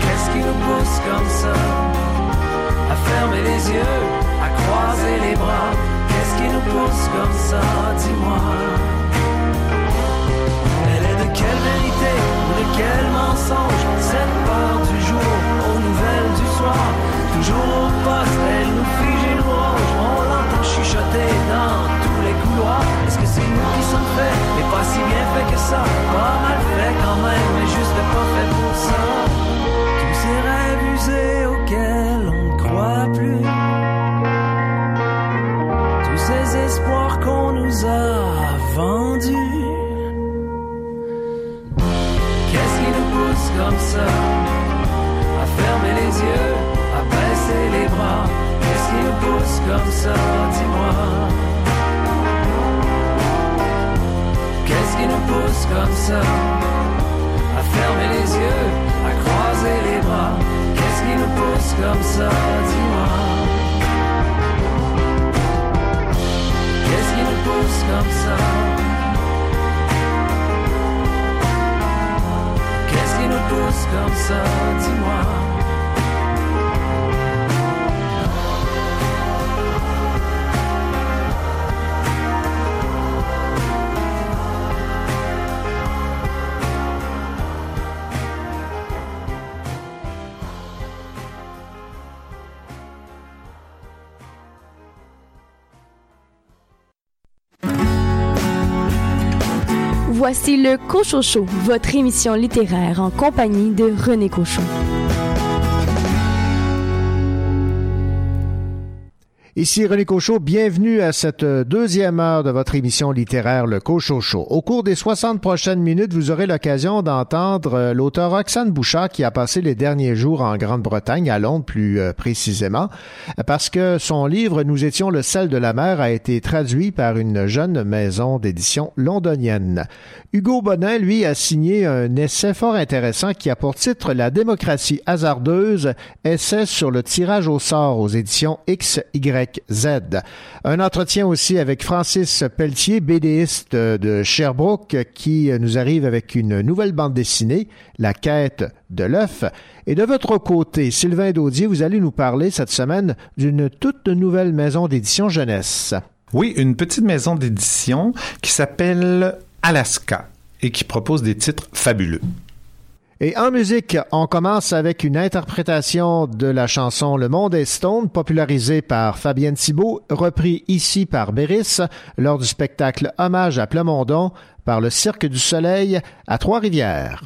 Qu'est-ce qui nous pousse comme ça à fermer les yeux, à croiser les bras? Qu'est-ce qui nous pousse comme ça, dis-moi? Elle est de quelle vérité de quel mensonge? Cette peur du jour aux nouvelles du soir Toujours au poste, elle nous nous ronge On l'entend chuchoter dans tous les couloirs. Est-ce que c'est nous qui sommes faits? Mais pas si bien fait que ça. Pas mal fait quand même, mais juste pas fait pour ça. Tous ces rêves usés auxquels on ne croit plus. Tous ces espoirs qu'on nous a vendus. Qu'est-ce qui nous pousse comme ça à fermer les yeux, qui nous pousse comme ça, dis-moi. Qu'est-ce qui nous pousse comme ça? À fermer les yeux, à croiser les bras. Qu'est-ce qui nous pousse comme ça, dis-moi? Qu'est-ce qui nous pousse comme ça? Qu'est-ce qui nous pousse comme ça, dis-moi? Voici le Cochocho, votre émission littéraire en compagnie de René Cochon. Ici René Cochot, bienvenue à cette deuxième heure de votre émission littéraire Le Cochocho. Au cours des 60 prochaines minutes, vous aurez l'occasion d'entendre euh, l'auteur Roxane Bouchard qui a passé les derniers jours en Grande-Bretagne, à Londres plus euh, précisément, parce que son livre Nous étions le sel de la mer a été traduit par une jeune maison d'édition londonienne. Hugo Bonin, lui, a signé un essai fort intéressant qui a pour titre La démocratie hasardeuse, essai sur le tirage au sort aux éditions XY Un entretien aussi avec Francis Pelletier, BDiste de Sherbrooke, qui nous arrive avec une nouvelle bande dessinée, La quête de l'œuf. Et de votre côté, Sylvain Daudier, vous allez nous parler cette semaine d'une toute nouvelle maison d'édition jeunesse. Oui, une petite maison d'édition qui s'appelle Alaska et qui propose des titres fabuleux. Et en musique, on commence avec une interprétation de la chanson Le Monde est Stone, popularisée par Fabienne Thibault, repris ici par Béris lors du spectacle Hommage à Plamondon par le Cirque du Soleil à Trois-Rivières.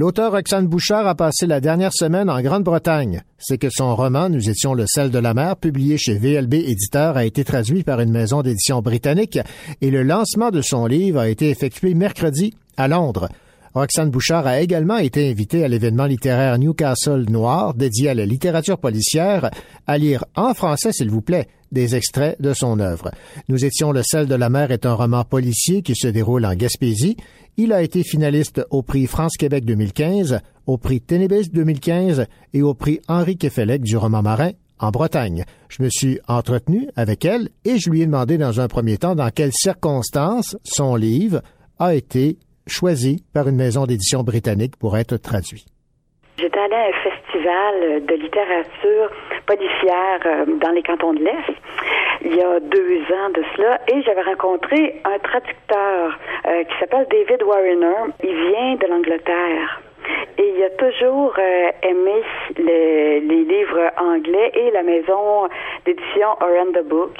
L'auteur Roxane Bouchard a passé la dernière semaine en Grande-Bretagne. C'est que son roman Nous étions le sel de la mer, publié chez VLB Éditeur, a été traduit par une maison d'édition britannique et le lancement de son livre a été effectué mercredi à Londres. Roxane Bouchard a également été invitée à l'événement littéraire Newcastle Noir dédié à la littérature policière à lire en français, s'il vous plaît, des extraits de son œuvre. Nous étions le sel de la mer est un roman policier qui se déroule en Gaspésie. Il a été finaliste au prix France-Québec 2015, au prix Ténébis 2015 et au prix Henri Kefelec du roman marin en Bretagne. Je me suis entretenu avec elle et je lui ai demandé dans un premier temps dans quelles circonstances son livre a été choisi par une maison d'édition britannique pour être traduit. Allée à un festival de littérature policière euh, dans les cantons de l'Est il y a deux ans de cela et j'avais rencontré un traducteur euh, qui s'appelle David Warrener. Il vient de l'Angleterre. Et il a toujours euh, aimé les, livres anglais et la maison d'édition Around the Book.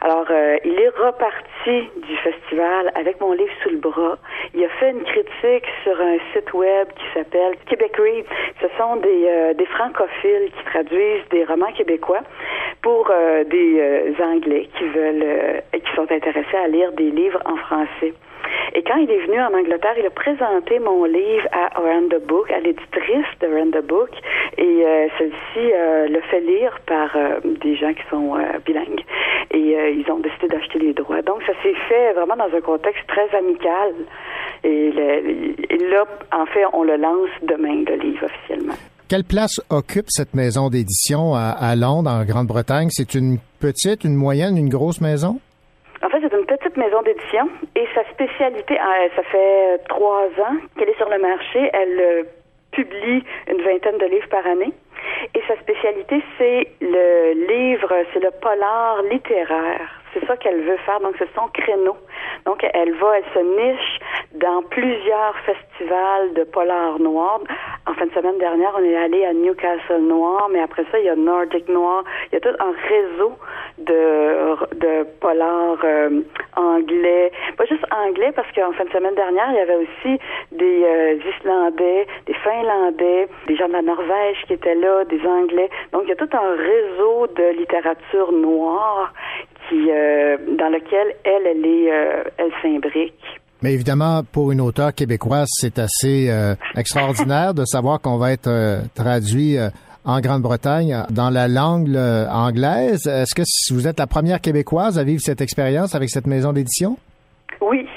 Alors, euh, il est reparti du festival avec mon livre sous le bras. Il a fait une critique sur un site web qui s'appelle Québec Read. Ce sont des, euh, des francophiles qui traduisent des romans québécois pour des Anglais qui veulent et qui sont intéressés à lire des livres en français. Et quand il est venu en Angleterre, il a présenté mon livre à Around the Book, à l'éditrice de the Book, et euh, celle-ci euh, le fait lire par euh, des gens qui sont bilingues. Et ils ont décidé d'acheter les droits. Donc, ça s'est fait vraiment dans un contexte très amical. Et, là, en fait, on le lance demain, le livre, officiellement. Quelle place occupe cette maison d'édition à Londres, en Grande-Bretagne? C'est une petite, une moyenne, une grosse maison? En fait, c'est une maison d'édition et sa spécialité, euh, ça fait trois ans qu'elle est sur le marché. Elle euh, publie une vingtaine de livres par année. Et sa spécialité, c'est le livre, c'est le polar littéraire. C'est ça qu'elle veut faire, donc c'est son créneau. Donc elle va, elle se niche dans plusieurs festivals de polar noir. En fin de semaine dernière, on est allé à Newcastle Noir, mais après ça, il y a Nordic Noir. Il y a tout un réseau de, de polar euh, anglais. Pas juste anglais, parce qu'en fin de semaine dernière, il y avait aussi des euh, Islandais, des Finlandais, des gens de la Norvège qui étaient là, des Anglais. Donc il y a tout un réseau de littérature noire qui, euh, dans lequel elle, elle est, euh, elle s'imbrique. Mais évidemment, pour une auteure québécoise, c'est assez euh, extraordinaire de savoir qu'on va être traduit en Grande-Bretagne dans la langue anglaise. Est-ce que vous êtes la première québécoise à vivre cette expérience avec cette maison d'édition? Oui, oui,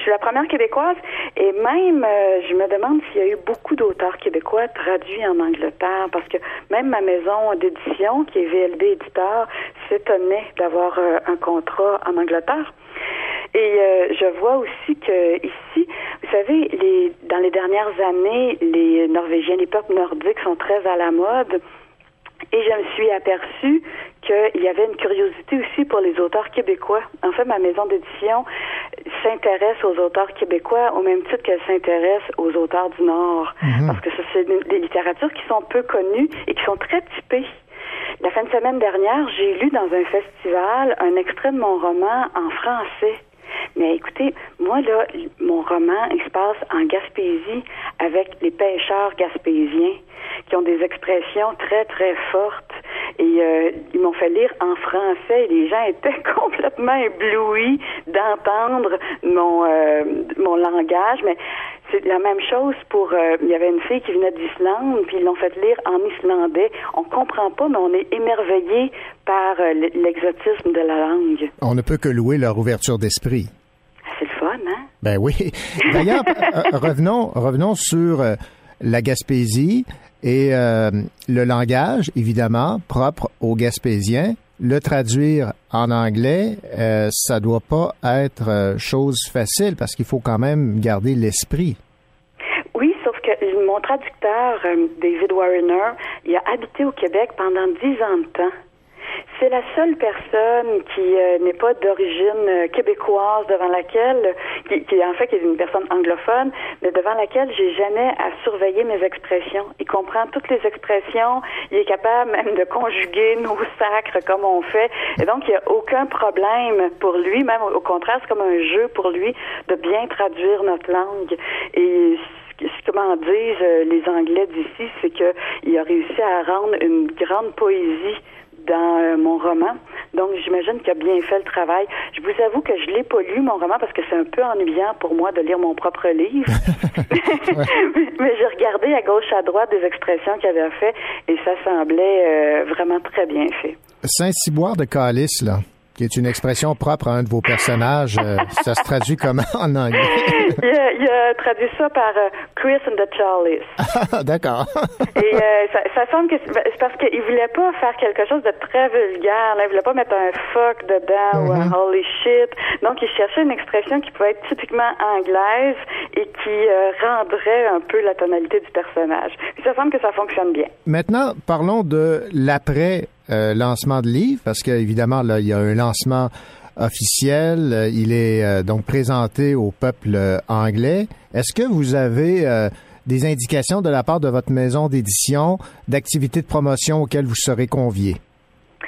je suis la première québécoise et même euh, je me demande s'il y a eu beaucoup d'auteurs québécois traduits en Angleterre parce que même ma maison d'édition qui est VLB éditeur s'étonnait d'avoir euh, un contrat en Angleterre. Et euh, je vois aussi que ici, vous savez, les, dans les dernières années, les Norvégiens, les peuples nordiques sont très à la mode. Et je me suis aperçue qu'il y avait une curiosité aussi pour les auteurs québécois. En fait, ma maison d'édition s'intéresse aux auteurs québécois au même titre qu'elle s'intéresse aux auteurs du Nord. Mhm. Parce que c'est des littératures qui sont peu connues et qui sont très typées. La fin de semaine dernière, j'ai lu dans un festival un extrait de mon roman en français. Mais écoutez, moi, là, mon roman, il se passe en Gaspésie avec les pêcheurs gaspésiens qui ont des expressions très, très fortes. Et euh, ils m'ont fait lire en français. Et les gens étaient complètement éblouis d'entendre mon, euh, mon langage. Mais c'est la même chose pour. Euh, il y avait une fille qui venait d'Islande, puis ils l'ont fait lire en islandais. On comprend pas, mais on est émerveillé par l'exotisme de la langue. On ne peut que louer leur ouverture d'esprit. C'est le fun, hein? Ben oui. D'ailleurs, revenons, revenons sur la Gaspésie. Et euh, le langage, évidemment, propre aux Gaspésiens, le traduire en anglais, euh, ça doit pas être euh, chose facile parce qu'il faut quand même garder l'esprit. Oui, sauf que mon traducteur, David Warrener, il a habité au Québec pendant dix ans de temps. C'est la seule personne qui euh, n'est pas d'origine euh, québécoise devant laquelle, qui, qui, en fait qui est une personne anglophone, mais devant laquelle j'ai jamais à surveiller mes expressions. Il comprend toutes les expressions, il est capable même de conjuguer nos sacres comme on fait, et donc il n'y a aucun problème pour lui, même au contraire c'est comme un jeu pour lui de bien traduire notre langue. Et comment disent euh, les Anglais d'ici, c'est qu'il a réussi à rendre une grande poésie dans euh, mon roman. Donc, j'imagine qu'il a bien fait le travail. Je vous avoue que je l'ai pas lu, mon roman, parce que c'est un peu ennuyant pour moi de lire mon propre livre. Mais j'ai regardé à gauche, à droite des expressions qu'il avait fait et ça semblait euh, vraiment très bien fait. Saint-Cyboire de Calice, là qui est une expression propre à un de vos personnages. Euh, ça se traduit comment en anglais? il, a, traduit ça par euh, Chris and the Charlies. Ah, d'accord. Et euh, ça, ça, semble que c'est parce qu'il voulait pas faire quelque chose de très vulgaire. Là. Il voulait pas mettre un fuck dedans ou un Mhm. holy shit. Donc, il cherchait une expression qui pouvait être typiquement anglaise et qui rendrait un peu la tonalité du personnage. Puis ça semble que ça fonctionne bien. Maintenant, parlons de l'après euh, lancement de livre, parce qu'évidemment, là, il y a un lancement officiel. Euh, Il est euh, donc présenté au peuple anglais. Est-ce que vous avez des indications de la part de votre maison d'édition d'activités de promotion auxquelles vous serez convié?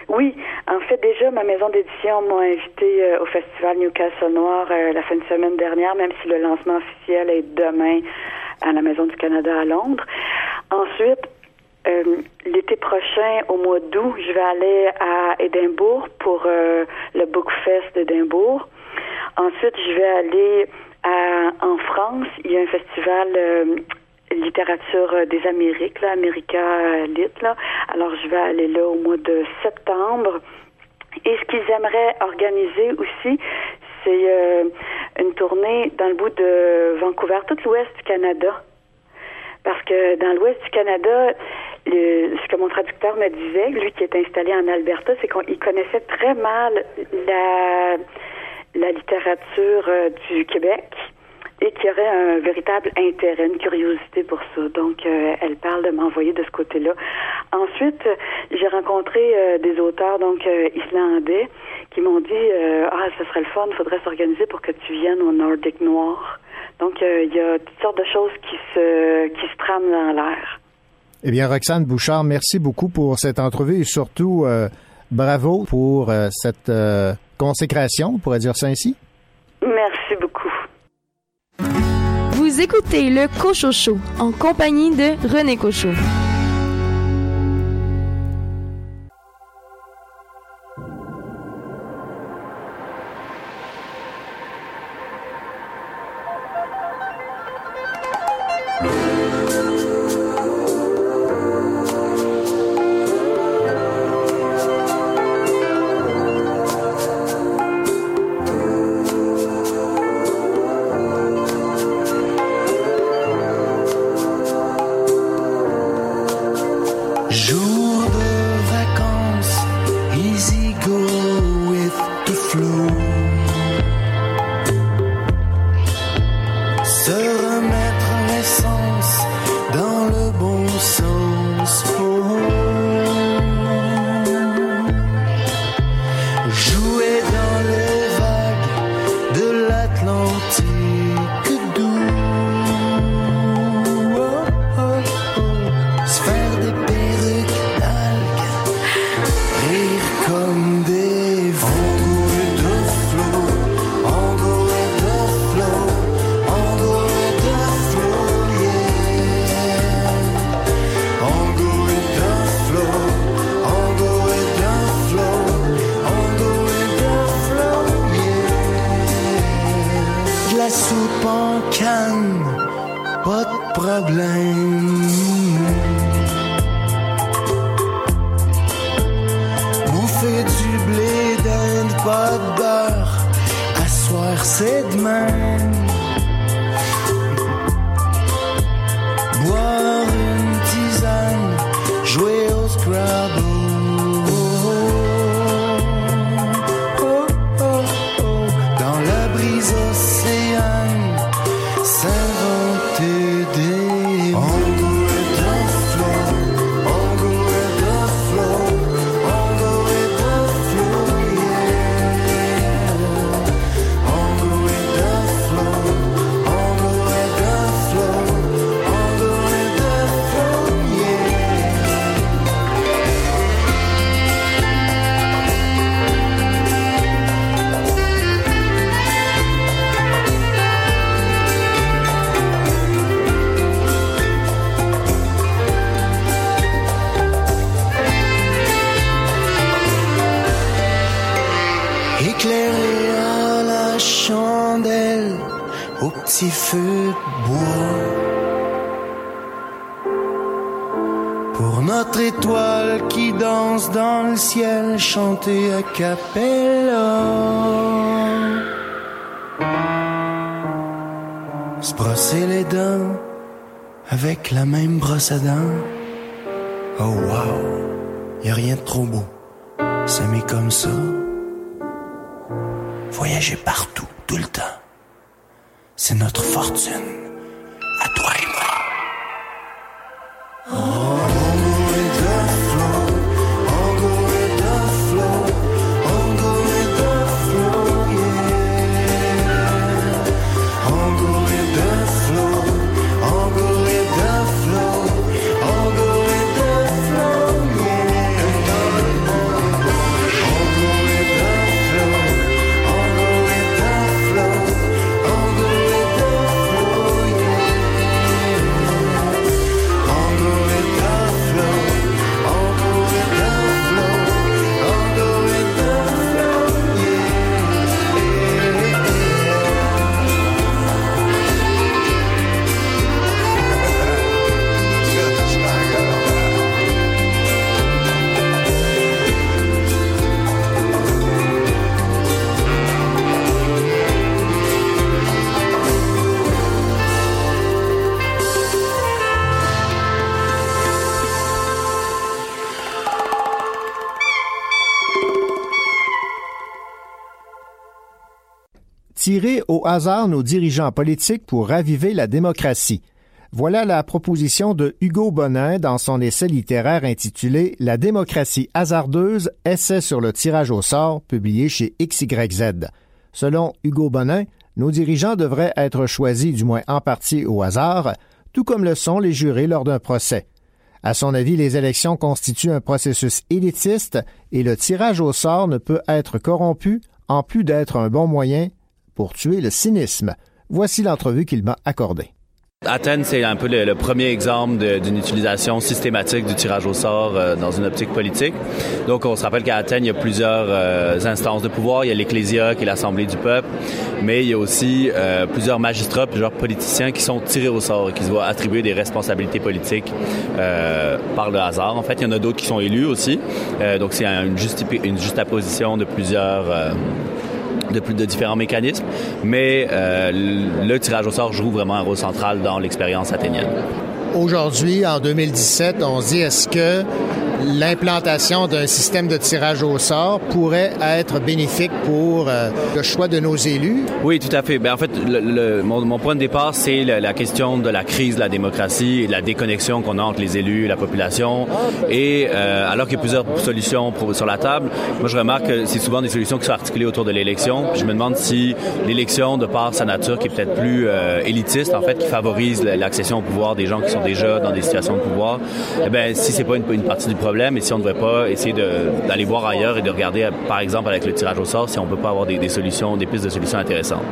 Oui, en fait, déjà, ma maison d'édition m'a invité au festival Newcastle Noir la fin de semaine dernière, même si le lancement officiel est demain à la Maison du Canada à Londres. Ensuite, euh, l'été prochain, au mois d'août, je vais aller à Édimbourg pour euh, le Bookfest d'Édimbourg. Ensuite, je vais aller à- en France. Il y a un festival euh, littérature des Amériques, là, America Lit. Là. Alors, je vais aller là au mois de septembre. Et ce qu'ils aimeraient organiser aussi, c'est euh, une tournée dans le bout de Vancouver, tout l'ouest du Canada. Parce que dans l'ouest du Canada, le- ce que mon traducteur me disait, lui qui est installé en Alberta, c'est qu'il connaissait très mal la, la littérature euh, du Québec et qu'il y aurait un véritable intérêt, une curiosité pour ça. Donc, euh, elle parle de m'envoyer de ce côté-là. Ensuite, j'ai rencontré euh, des auteurs donc islandais qui m'ont dit ah ce serait le fun, faudrait s'organiser pour que tu viennes au Nordic Noir. Donc, euh, il y a toutes sortes de choses qui se qui se trament dans l'air. Eh bien, Roxane Bouchard, merci beaucoup pour cette entrevue et surtout, euh, bravo pour euh, cette euh, consécration, on pourrait dire ça ainsi. Merci beaucoup. Vous écoutez le Cocho Show en compagnie de René Cochot. Listen à. Se brosser les dents avec la même brosse à dents. Oh wow, y a rien de trop beau. S'aimer comme ça. Voyager partout, tout le temps. C'est notre fortune. Hasard nos dirigeants politiques pour raviver la démocratie. Voilà la proposition de Hugo Bonin dans son essai littéraire intitulé La démocratie hasardeuse, essai sur le tirage au sort, publié chez XYZ. Selon Hugo Bonin, nos dirigeants devraient être choisis du moins en partie au hasard, tout comme le sont les jurés lors d'un procès. À son avis, les élections constituent un processus élitiste et le tirage au sort ne peut être corrompu en plus d'être un bon moyen pour tuer le cynisme. Voici l'entrevue qu'il m'a accordée. Athènes, c'est un peu le, premier exemple d'une utilisation systématique du tirage au sort euh, dans une optique politique. Donc, on se rappelle qu'à Athènes, il y a plusieurs euh, instances de pouvoir. Il y a l'Ecclésia, qui est l'Assemblée du peuple, mais il y a aussi euh, plusieurs magistrats, plusieurs politiciens qui sont tirés au sort et qui se voient attribuer des responsabilités politiques par le hasard. En fait, il y en a d'autres qui sont élus aussi. Donc, c'est une juxtaposition de plusieurs... de plus de différents mécanismes, mais euh, le tirage au sort joue vraiment un rôle central dans l'expérience athénienne. Aujourd'hui, en 2017, on se dit est-ce que l'implantation d'un système de tirage au sort pourrait être bénéfique pour euh, le choix de nos élus? Oui, tout à fait. Ben, en fait, mon, point de départ, c'est la, question de la crise de la démocratie et de la déconnexion qu'on a entre les élus et la population. Et euh, alors qu'il y a plusieurs solutions sur la table, moi je remarque que c'est souvent des solutions qui sont articulées autour de l'élection. Je me demande si l'élection, de par sa nature qui est peut-être plus euh, élitiste, en fait, qui favorise l'accession au pouvoir des gens qui sont déjà dans des situations de pouvoir, eh ben, si c'est pas une partie du problème et si on ne devrait pas essayer d'aller voir ailleurs et de regarder, par exemple, avec le tirage au sort, si on peut pas avoir des, des solutions, des pistes de solutions intéressantes.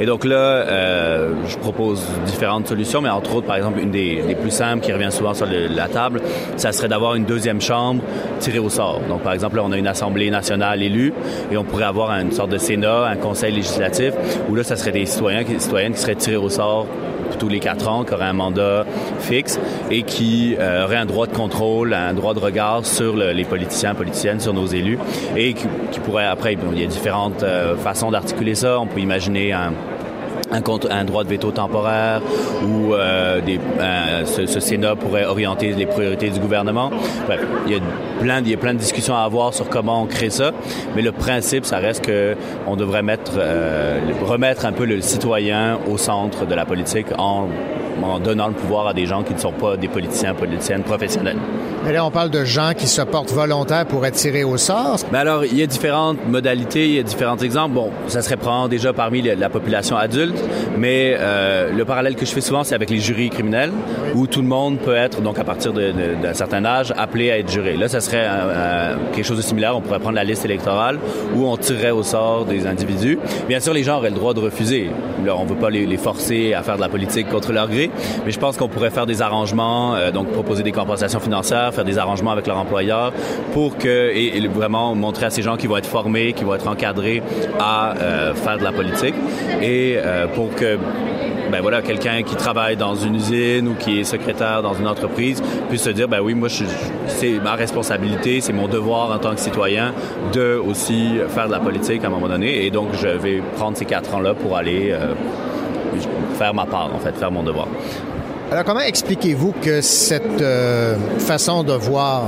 Et donc là, euh, je propose différentes solutions, mais entre autres, par exemple, une des, des plus simples qui revient souvent sur la table, ça serait d'avoir une deuxième chambre tirée au sort. Donc, par exemple, là, on a une assemblée nationale élue et on pourrait avoir une sorte de Sénat, un conseil législatif, où là, ça serait des citoyens, qui- citoyennes qui seraient tirés au sort tous les quatre ans, qui auraient un mandat fixe et qui euh, auraient un droit de contrôle, un droit de regard sur le- les politiciens, politiciennes, sur nos élus et qui, pourraient après, il y a différentes euh, façons d'articuler ça. On peut imaginer un un, un droit de veto temporaire ou euh, des, euh, ce, ce Sénat pourrait orienter les priorités du gouvernement. Bref, il y a plein, il y a plein de discussions à avoir sur comment on crée ça, mais le principe, ça reste que on devrait mettre, euh, remettre un peu le citoyen au centre de la politique en, en donnant le pouvoir à des gens qui ne sont pas des politiciens, politiciennes professionnels. Mais là, on parle de gens qui se portent volontaires pour être tirés au sort. Mais alors, il y a différentes modalités, il y a différents exemples. Bon, ça serait prendre déjà parmi la population adulte, mais euh, le parallèle que je fais souvent, c'est avec les jurys criminels, où tout le monde peut être, donc à partir d'un certain âge, appelé à être juré. Là, ça serait euh, euh, quelque chose de similaire. On pourrait prendre la liste électorale, où on tirerait au sort des individus. Bien sûr, les gens auraient le droit de refuser. Là, on ne veut pas les, les forcer à faire de la politique contre leur gré, mais je pense qu'on pourrait faire des arrangements, euh, donc proposer des compensations financières, faire des arrangements avec leur employeur pour que et, vraiment montrer à ces gens qui vont être formés, qui vont être encadrés à euh, faire de la politique et euh, pour que ben voilà, quelqu'un qui travaille dans une usine ou qui est secrétaire dans une entreprise puisse se dire, ben oui, moi, c'est ma responsabilité, c'est mon devoir en tant que citoyen de aussi faire de la politique à un moment donné. Et donc, je vais prendre ces quatre ans-là pour aller euh, faire ma part, en fait, faire mon devoir. Alors, comment expliquez-vous que cette euh, façon de voir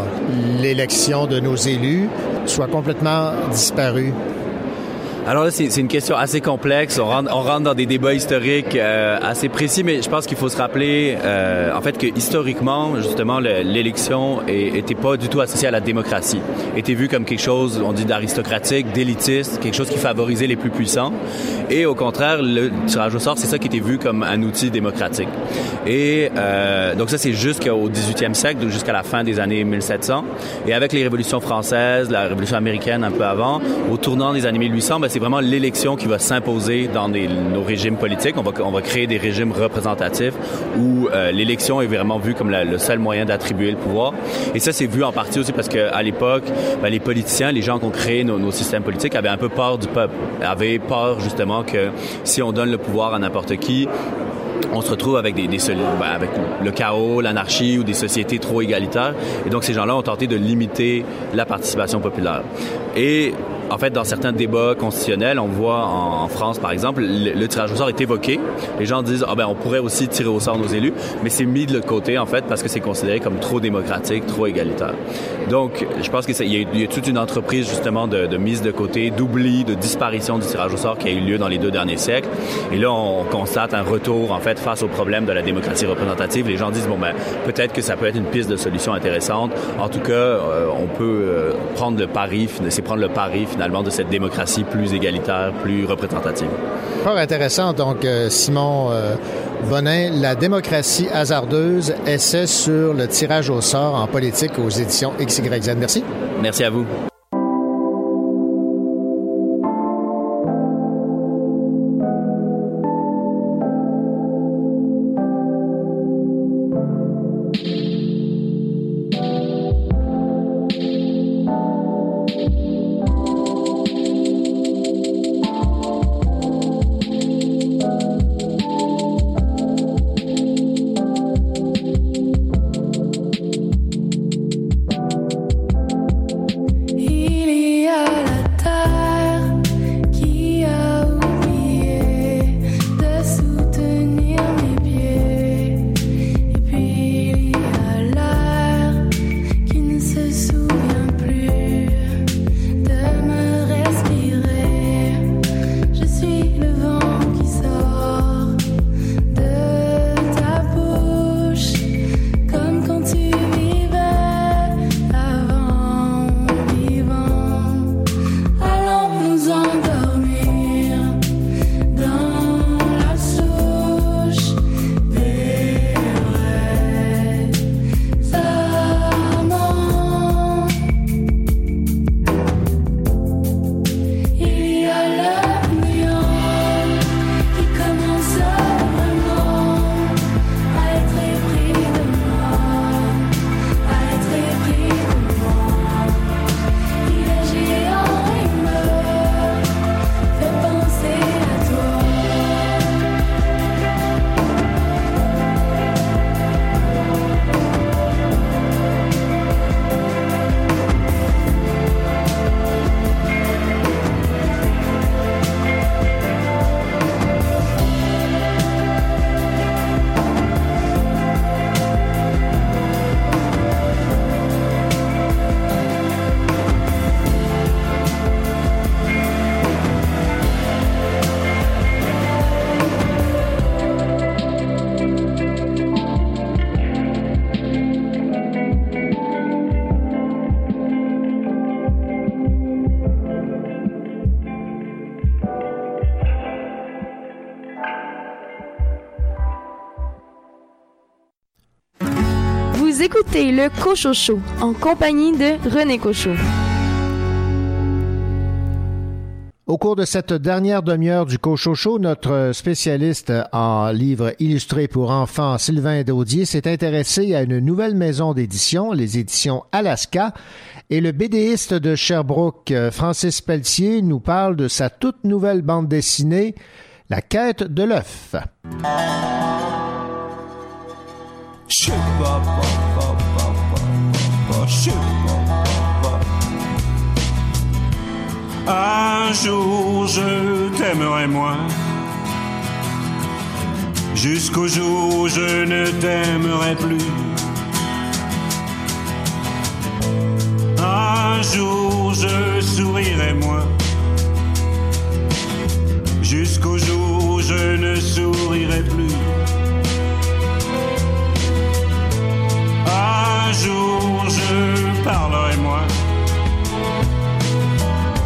l'élection de nos élus soit complètement disparue? Alors là, c'est une question assez complexe. On rentre, on rentre dans des débats historiques euh, assez précis, mais je pense qu'il faut se rappeler, euh, en fait, que historiquement, justement, l'élection était pas du tout associée à la démocratie. Était vue comme quelque chose, on dit d'aristocratique, d'élitiste, quelque chose qui favorisait les plus puissants. Et au contraire, le tirage au sort, c'est ça qui était vu comme un outil démocratique. Et euh, donc ça, c'est jusqu'au 18e siècle, jusqu'à la fin des années 1700. Et avec les révolutions françaises, la révolution américaine un peu avant, au tournant des années 1800, ben, c'est vraiment l'élection qui va s'imposer dans nos régimes politiques. On va, créer des régimes représentatifs où euh, l'élection est vraiment vue comme le seul moyen d'attribuer le pouvoir. Et ça, c'est vu en partie aussi parce qu'à l'époque, ben, les politiciens, les gens qui ont créé nos, systèmes politiques avaient un peu peur du peuple, avaient peur justement que si on donne le pouvoir à n'importe qui, on se retrouve avec des ben, avec le chaos, l'anarchie ou des sociétés trop égalitaires. Et donc ces gens-là ont tenté de limiter la participation populaire. Et en fait, dans certains débats constitutionnels, on voit en, France, par exemple, le, tirage au sort est évoqué. Les gens disent, ah ben, on pourrait aussi tirer au sort nos élus, mais c'est mis de côté, en fait, parce que c'est considéré comme trop démocratique, trop égalitaire. Donc, je pense qu'il y, a toute une entreprise, justement, de, de mise de côté, d'oubli, de disparition du tirage au sort qui a eu lieu dans les deux derniers siècles. Et là, on constate un retour, en fait, face au problème de la démocratie représentative. Les gens disent, bon, ben, peut-être que ça peut être une piste de solution intéressante. En tout cas, euh, on peut euh, prendre le pari, c'est prendre le pari, finalement de cette démocratie plus égalitaire, plus représentative. Fort intéressant. Donc, euh, Simon euh, Bonin, La démocratie hasardeuse, essai sur le tirage au sort en politique aux éditions XYZ. Merci. Merci à vous. Le Cochocho en compagnie de René Cochot. Au cours de cette dernière demi-heure du Cochocho, notre spécialiste en livres illustrés pour enfants, Sylvain Daudier, s'est intéressé à une nouvelle maison d'édition, les éditions Alaska, et le BDiste de Sherbrooke, Francis Pelletier, nous parle de sa toute nouvelle bande dessinée, La quête de l'œuf. Un jour je t'aimerai moins. Jusqu'au jour où je ne t'aimerai plus. Un jour je sourirai moins. Jusqu'au jour où je ne sourirai plus. Un jour je parlerai moins.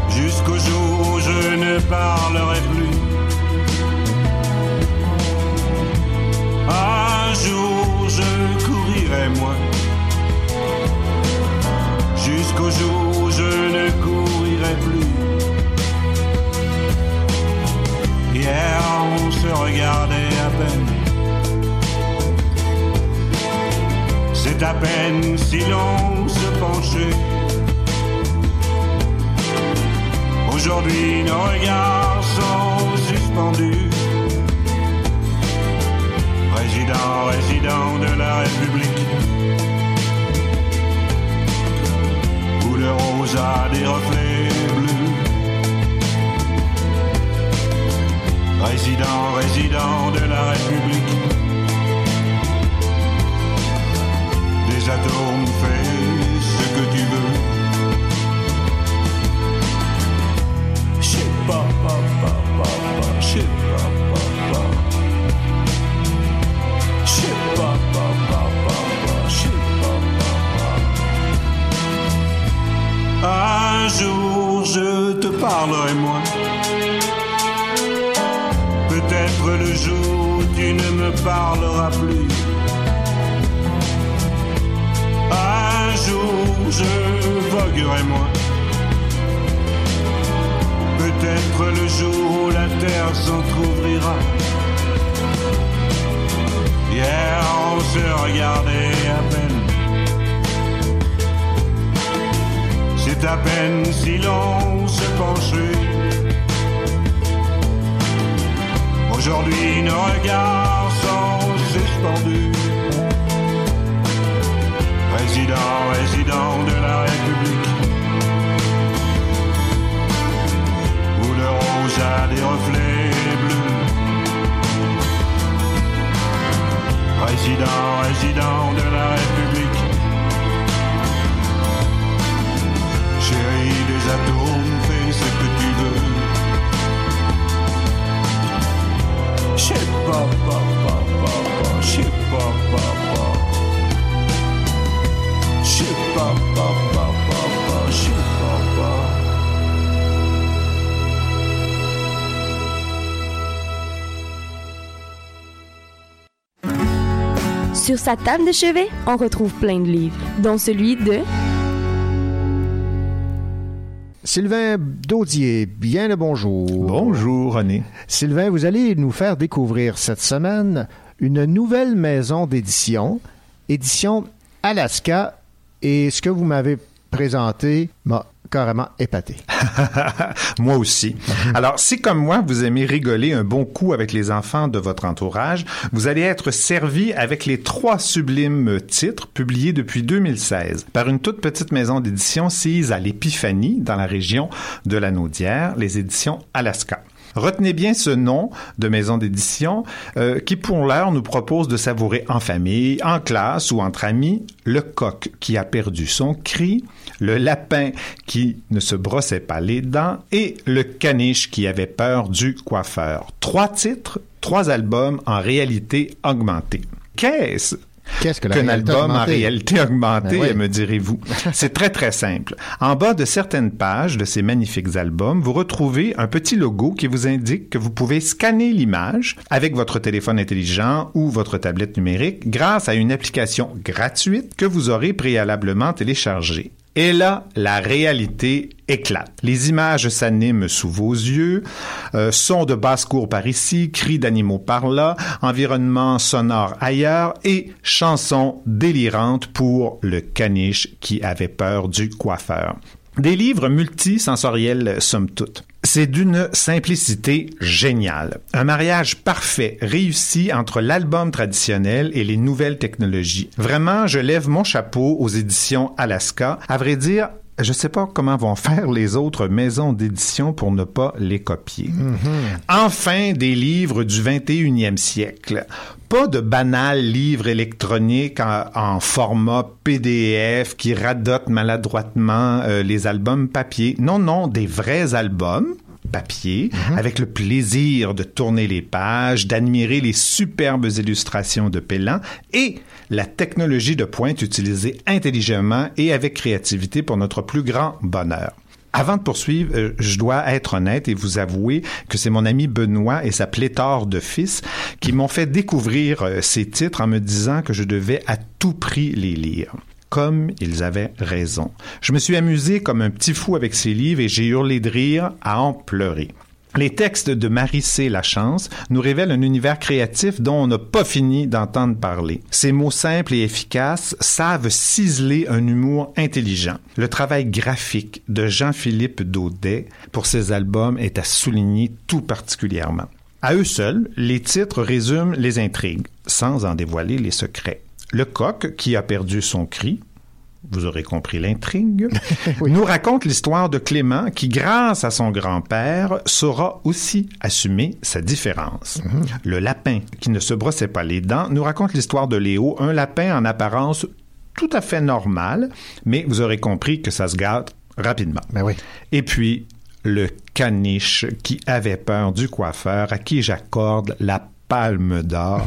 Jusqu'au jour où je ne parlerai plus. Un jour je courirai moins. Jusqu'au jour où je ne courirai plus. Hier on se regardait à peine. C'est à peine si l'on se penchait. Aujourd'hui nos regards sont suspendus. Président, résident de la République. Le rose a des reflets bleus. Résident, résident de la République. Atomes, fais ce que tu veux. Shit, pa, pa, pa, pa, pa, shit, pa, pa, pa. Shit, pa, pa, pa, pa, pa, shit, pa, pa, pa. Un jour je te parlerai moins. Peut-être le jour tu ne me parleras plus. Jour je voguerai moins. Peut-être le jour où la terre s'entr'ouvrira. Hier on se regardait à peine. C'est à peine si l'on se penchait. Aujourd'hui nos regards sont suspendus. Président, résident de la République. Où le rose a des reflets bleus. Président, résident de la République. Chérie des atomes, fais ce que tu veux. Shit, pa, pa, pa, pa, Sur sa table de chevet, on retrouve plein de livres, dont celui de Sylvain Daudier, bien le bonjour. Bonjour, René. Sylvain, vous allez nous faire découvrir cette semaine une nouvelle maison d'édition, édition Alaska, et ce que vous m'avez présenté m'a carrément épaté. moi aussi. Alors, si comme moi, vous aimez rigoler un bon coup avec les enfants de votre entourage, vous allez être servi avec les trois sublimes titres publiés depuis 2016 par une toute petite maison d'édition sise à l'Épiphanie dans la région de la Naudière, les éditions Alaska. Retenez bien ce nom de maison d'édition euh, qui, pour l'heure, nous propose de savourer en famille, en classe ou entre amis le coq qui a perdu son cri, le lapin qui ne se brossait pas les dents et le caniche qui avait peur du coiffeur. Trois titres, trois albums en réalité augmentée. Qu'est-ce Qu'est-ce que qu'un album en réalité augmentée, Ben oui. me direz-vous. C'est très très simple. En bas de certaines pages de ces magnifiques albums, vous retrouvez un petit logo qui vous indique que vous pouvez scanner l'image avec votre téléphone intelligent ou votre tablette numérique grâce à une application gratuite que vous aurez préalablement téléchargée. Et là, la réalité éclate. Les images s'animent sous vos yeux, euh, sons de basse-cour par ici, cris d'animaux par là, environnement sonore ailleurs et chansons délirantes pour le caniche qui avait peur du coiffeur. Des livres multisensoriels, somme toute. C'est d'une simplicité géniale. Un mariage parfait, réussi entre l'album traditionnel et les nouvelles technologies. Vraiment, je lève mon chapeau aux éditions Alaska. À vrai dire, je sais pas comment vont faire les autres maisons d'édition pour ne pas les copier. Enfin, des livres du 21e siècle. Pas de banals livres électroniques en, en format PDF qui radotent maladroitement euh, les albums papier. Non, non, des vrais albums papier, avec le plaisir de tourner les pages, d'admirer les superbes illustrations de Pellan et la technologie de pointe utilisée intelligemment et avec créativité pour notre plus grand bonheur. Avant de poursuivre, euh, je dois être honnête et vous avouer que c'est mon ami Benoît et sa pléthore de fils qui m'ont fait découvrir euh, ces titres en me disant que je devais à tout prix les lire comme ils avaient raison. Je me suis amusé comme un petit fou avec ces livres et j'ai hurlé de rire à en pleurer. Les textes de Marie C. Lachance nous révèlent un univers créatif dont on n'a pas fini d'entendre parler. Ces mots simples et efficaces savent ciseler un humour intelligent. Le travail graphique de Jean-Philippe Daudet pour ces albums est à souligner tout particulièrement. À eux seuls, les titres résument les intrigues, sans en dévoiler les secrets. Le coq qui a perdu son cri, vous aurez compris l'intrigue, nous raconte l'histoire de Clément qui, grâce à son grand-père, saura aussi assumer sa différence. Le lapin qui ne se brossait pas les dents nous raconte l'histoire de Léo, un lapin en apparence tout à fait normal, mais vous aurez compris que ça se gâte rapidement. Et puis, le caniche qui avait peur du coiffeur à qui j'accorde la palme d'or,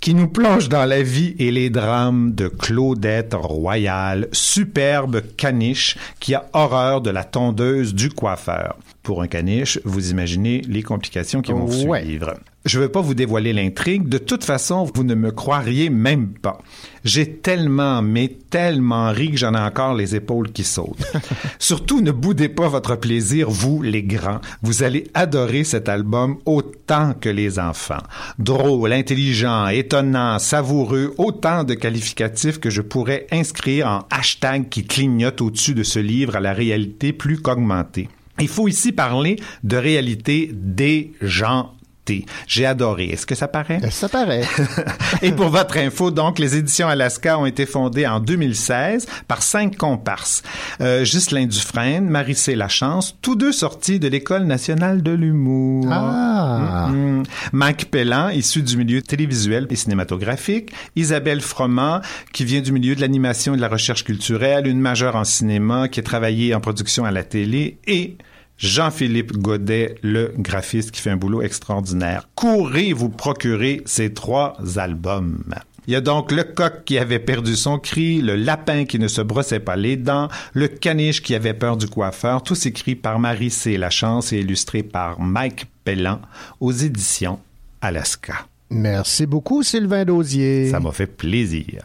qui nous plonge dans la vie et les drames de Claudette Royal, superbe caniche qui a horreur de la tondeuse du coiffeur. Pour un caniche, vous imaginez les complications qui vont Ouais. suivre. Je ne veux pas vous dévoiler l'intrigue. De toute façon, vous ne me croiriez même pas. J'ai tellement, mais tellement ri que j'en ai encore les épaules qui sautent. Surtout, ne boudez pas votre plaisir, vous, les grands. Vous allez adorer cet album autant que les enfants. Drôle, intelligent, étonnant, savoureux, autant de qualificatifs que je pourrais inscrire en hashtag qui clignote au-dessus de ce livre à la réalité plus qu'augmentée. Il faut ici parler de réalité J'ai adoré. Est-ce que ça paraît? Ça paraît. Et pour votre info, donc, les éditions Alaska ont été fondées en 2016 par cinq comparses. Euh, Ghislain Dufresne, Marie-C Lachance, tous deux sortis de l'École nationale de l'humour. Ah. Mhm. Mike Pellan, issu du milieu télévisuel et cinématographique. Isabelle Froment, qui vient du milieu de l'animation et de la recherche culturelle, une majeure en cinéma, qui a travaillé en production à la télé. Et Jean-Philippe Godet, le graphiste qui fait un boulot extraordinaire. Courez vous procurer ces trois albums. Il y a donc le coq qui avait perdu son cri, le lapin qui ne se brossait pas les dents, le caniche qui avait peur du coiffeur, tous écrits par Marie C. Lachance et illustrés par Mike Pellan aux éditions Alaska. Merci beaucoup, Sylvain Daudier. Ça m'a fait plaisir.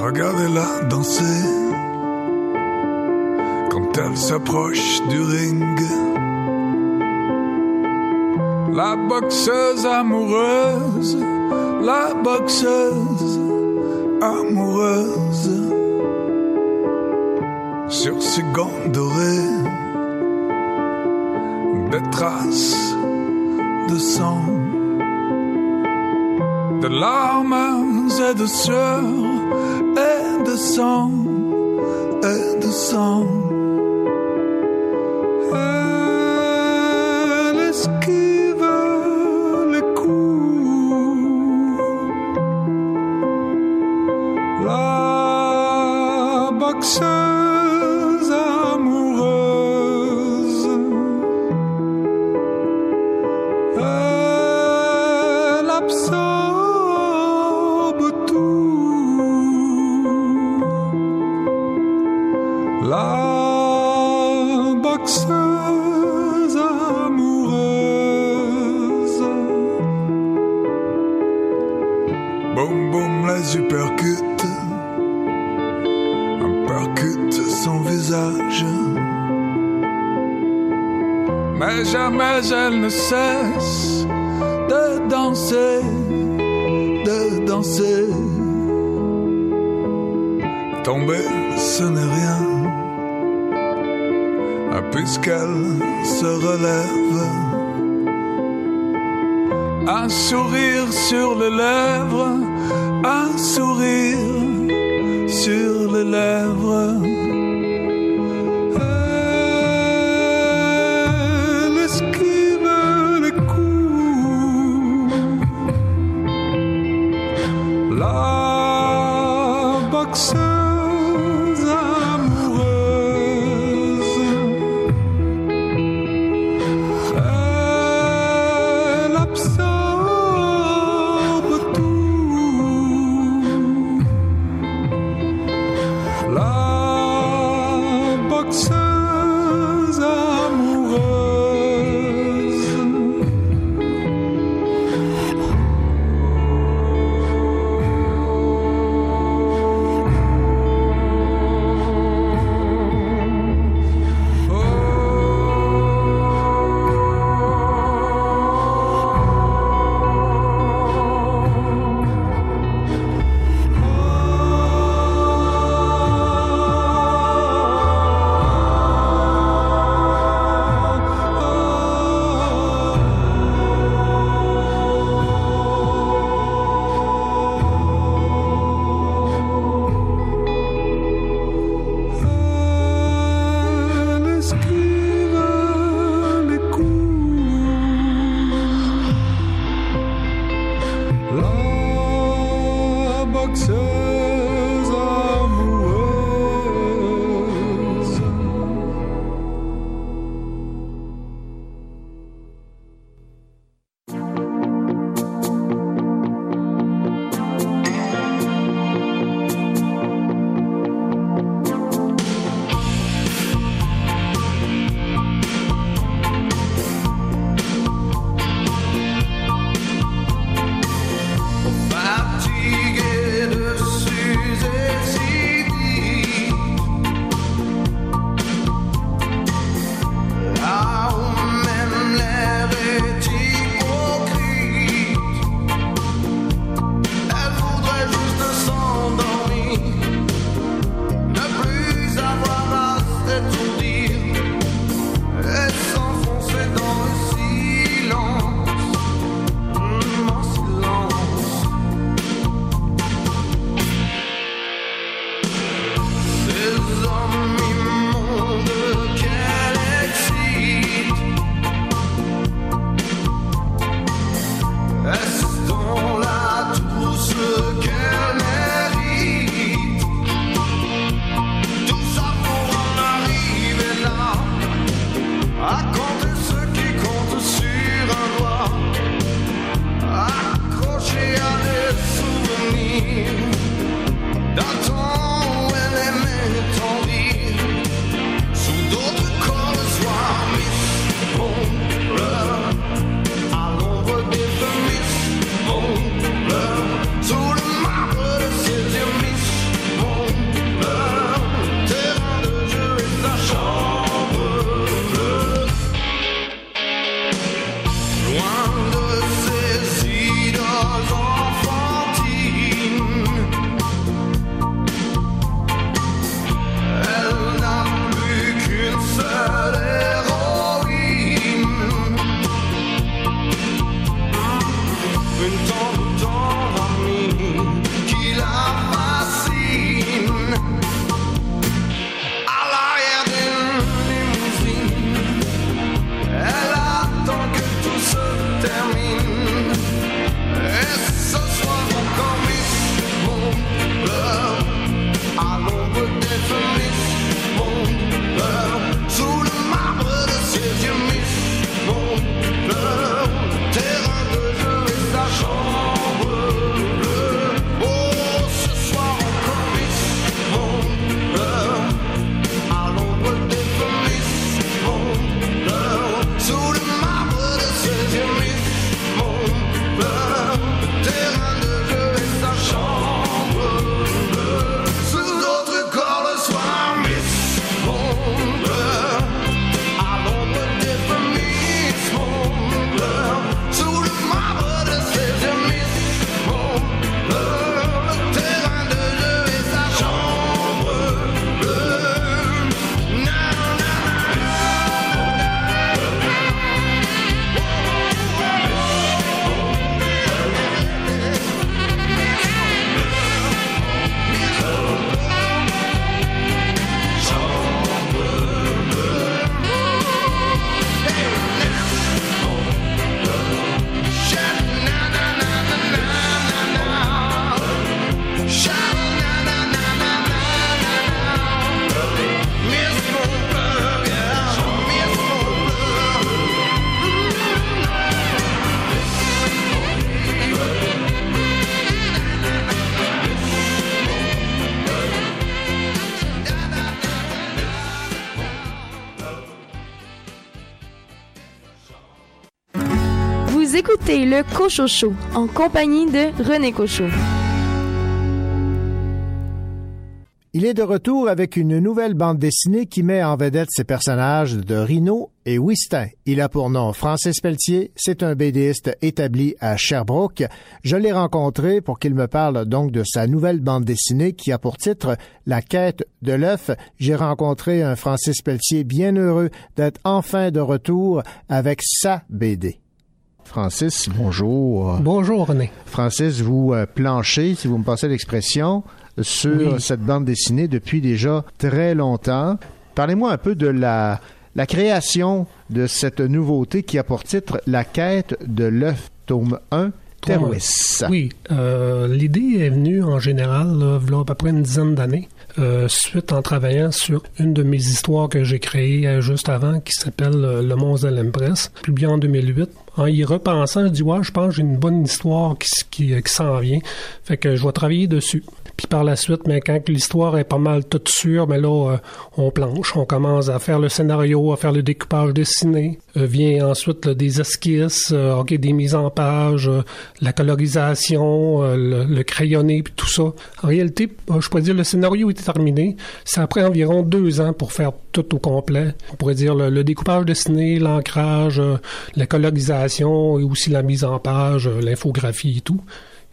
Regardez-la danser. Quand elle s'approche du ring. La boxeuse amoureuse, la boxeuse amoureuse. Sur ses gants dorés, des traces de sang, de larmes et de sueur et de sang, et de sang. Elle un sourire sur les lèvres. Écoutez le Cochocho en compagnie de René Cochot. Il est de retour avec une nouvelle bande dessinée qui met en vedette ses personnages de Rhino et Wistin. Il a pour nom Francis Pelletier, c'est un BDiste établi à Sherbrooke. Je l'ai rencontré pour qu'il me parle donc de sa nouvelle bande dessinée qui a pour titre La quête de l'œuf. J'ai rencontré un Francis Pelletier bien heureux d'être enfin de retour avec sa BD. Francis, bonjour. Bonjour René. Francis, vous euh, planchez, si vous me passez l'expression, sur Oui. cette bande dessinée depuis déjà très longtemps. Parlez-moi un peu de la, la création de cette nouveauté qui a pour titre La quête de l'œuf, tome 1, Terwis. Oui, euh, l'idée est venue en général, là, à peu près une dizaine d'années, euh, suite en travaillant sur une de mes histoires que j'ai créées euh, juste avant, qui s'appelle euh, Le Monstre de l'Empress, publiée en 2008. En y repensant, je dis, ouais, je pense que j'ai une bonne histoire qui, qui, qui s'en vient. Fait que je vais travailler dessus. Puis par la suite, mais quand l'histoire est pas mal toute sûre, mais là, euh, on planche, on commence à faire le scénario, à faire le découpage dessiné. Euh, vient ensuite des esquisses, euh, des mises en page, euh, la colorisation, euh, le, le crayonné, puis tout ça. En réalité, je pourrais dire le scénario était terminé. Ça a pris environ deux ans pour faire tout au complet. On pourrait dire le, le découpage dessiné, l'ancrage, la colorisation et aussi la mise en page, l'infographie et tout.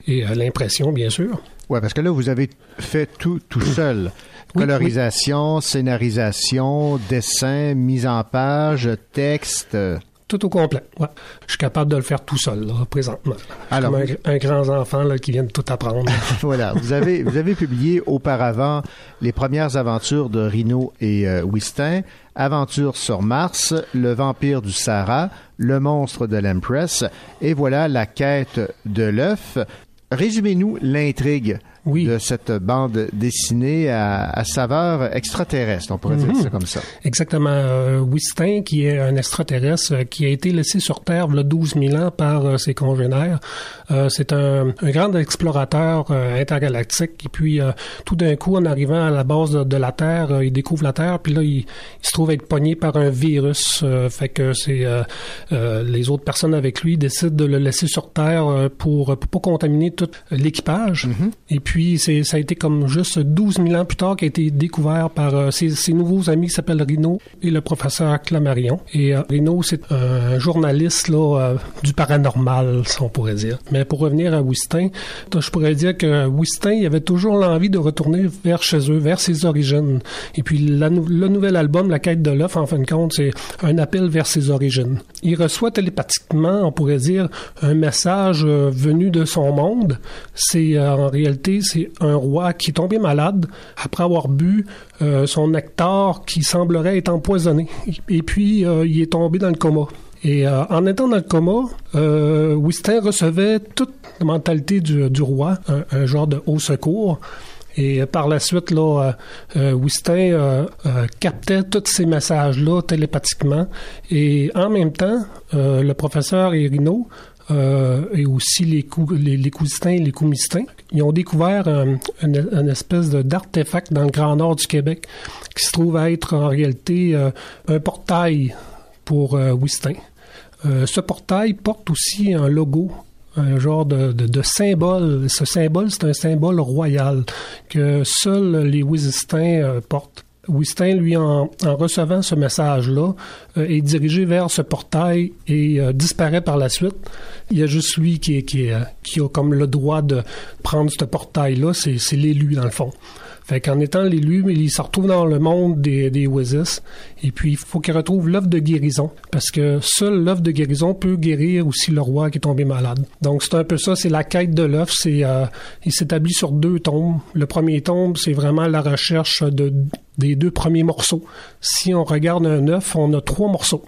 Et l'impression, bien sûr. Ouais, parce que là, vous avez fait tout tout seul. Colorisation, scénarisation, dessin, mise en page, texte. Tout au complet, ouais. Je suis capable de le faire tout seul, là, présentement. Alors, Comme un, un grand enfant là, qui vient de tout apprendre. voilà, vous avez, vous avez publié auparavant les premières aventures de Rhino et euh, Wistin, Aventure sur Mars, Le vampire du Sahara, Le monstre de l'Empress, et voilà la quête de l'œuf. Résumez-nous l'intrigue de cette bande dessinée à, à saveur extraterrestre, on pourrait dire Mhm. ça comme ça. Exactement. Euh, Wistin, qui est un extraterrestre euh, qui a été laissé sur Terre il y a 12 000 ans par euh, ses congénères. Euh, c'est un, un grand explorateur euh, intergalactique. Et puis, euh, tout d'un coup, en arrivant à la base de, de la Terre, euh, il découvre la Terre. Puis là, il, il se trouve être pogné par un virus. Euh, fait que c'est euh, euh, les autres personnes avec lui décident de le laisser sur Terre euh, pour, pour pas contaminer tout l'équipage. Et puis, c'est, ça a été comme juste 12 000 ans plus tard qu'a été découvert par euh, ses, ses nouveaux amis qui s'appellent Rino et le professeur Clamarion. Et euh, Rino, c'est un journaliste là, euh, du paranormal, si on pourrait dire. Mais pour revenir à Wistin, je pourrais dire que Wistin, il avait toujours l'envie de retourner vers chez eux, vers ses origines. Et puis, le nouvel album, La quête de l'œuf, en fin de compte, c'est un appel vers ses origines. Il reçoit télépathiquement, on pourrait dire, un message euh, venu de son monde. C'est euh, en réalité, c'est un roi qui est tombé malade après avoir bu euh, son nectar qui semblerait être empoisonné. Et puis, il est tombé dans le coma. Et euh, en étant dans le coma, euh, recevait toute la mentalité du, roi, un, genre de haut secours. Et euh, par la suite, là, euh, captait tous ces messages-là télépathiquement. Et en même temps, le professeur Irino et aussi les, cou les, cousistins et les coumistins, ils ont découvert un, une, espèce d'artefact dans le Grand Nord du Québec qui se trouve à être en réalité un portail pour euh, Wistin. Euh, ce portail porte aussi un logo un genre de, de, symbole. Ce symbole, c'est un symbole royal que seuls les Wisistins euh, portent. Wistin, lui, en, recevant ce message-là, euh, est dirigé vers ce portail et disparaît par la suite. Il y a juste lui qui, est- qui, qui a comme le droit de prendre ce portail-là. C'est l'élu, dans le fond. Fait qu'en étant l'élu, il se retrouve dans le monde des, des Wizis. Et puis, il faut qu'il retrouve l'œuvre de guérison. Parce que seule l'œuvre de guérison peut guérir aussi le roi qui est tombé malade. Donc, c'est un peu ça. C'est la quête de l'œuf. C'est, euh, il s'établit sur deux tombes. Le premier tombe, c'est vraiment la recherche de, des deux premiers morceaux. Si on regarde un œuf, on a trois morceaux.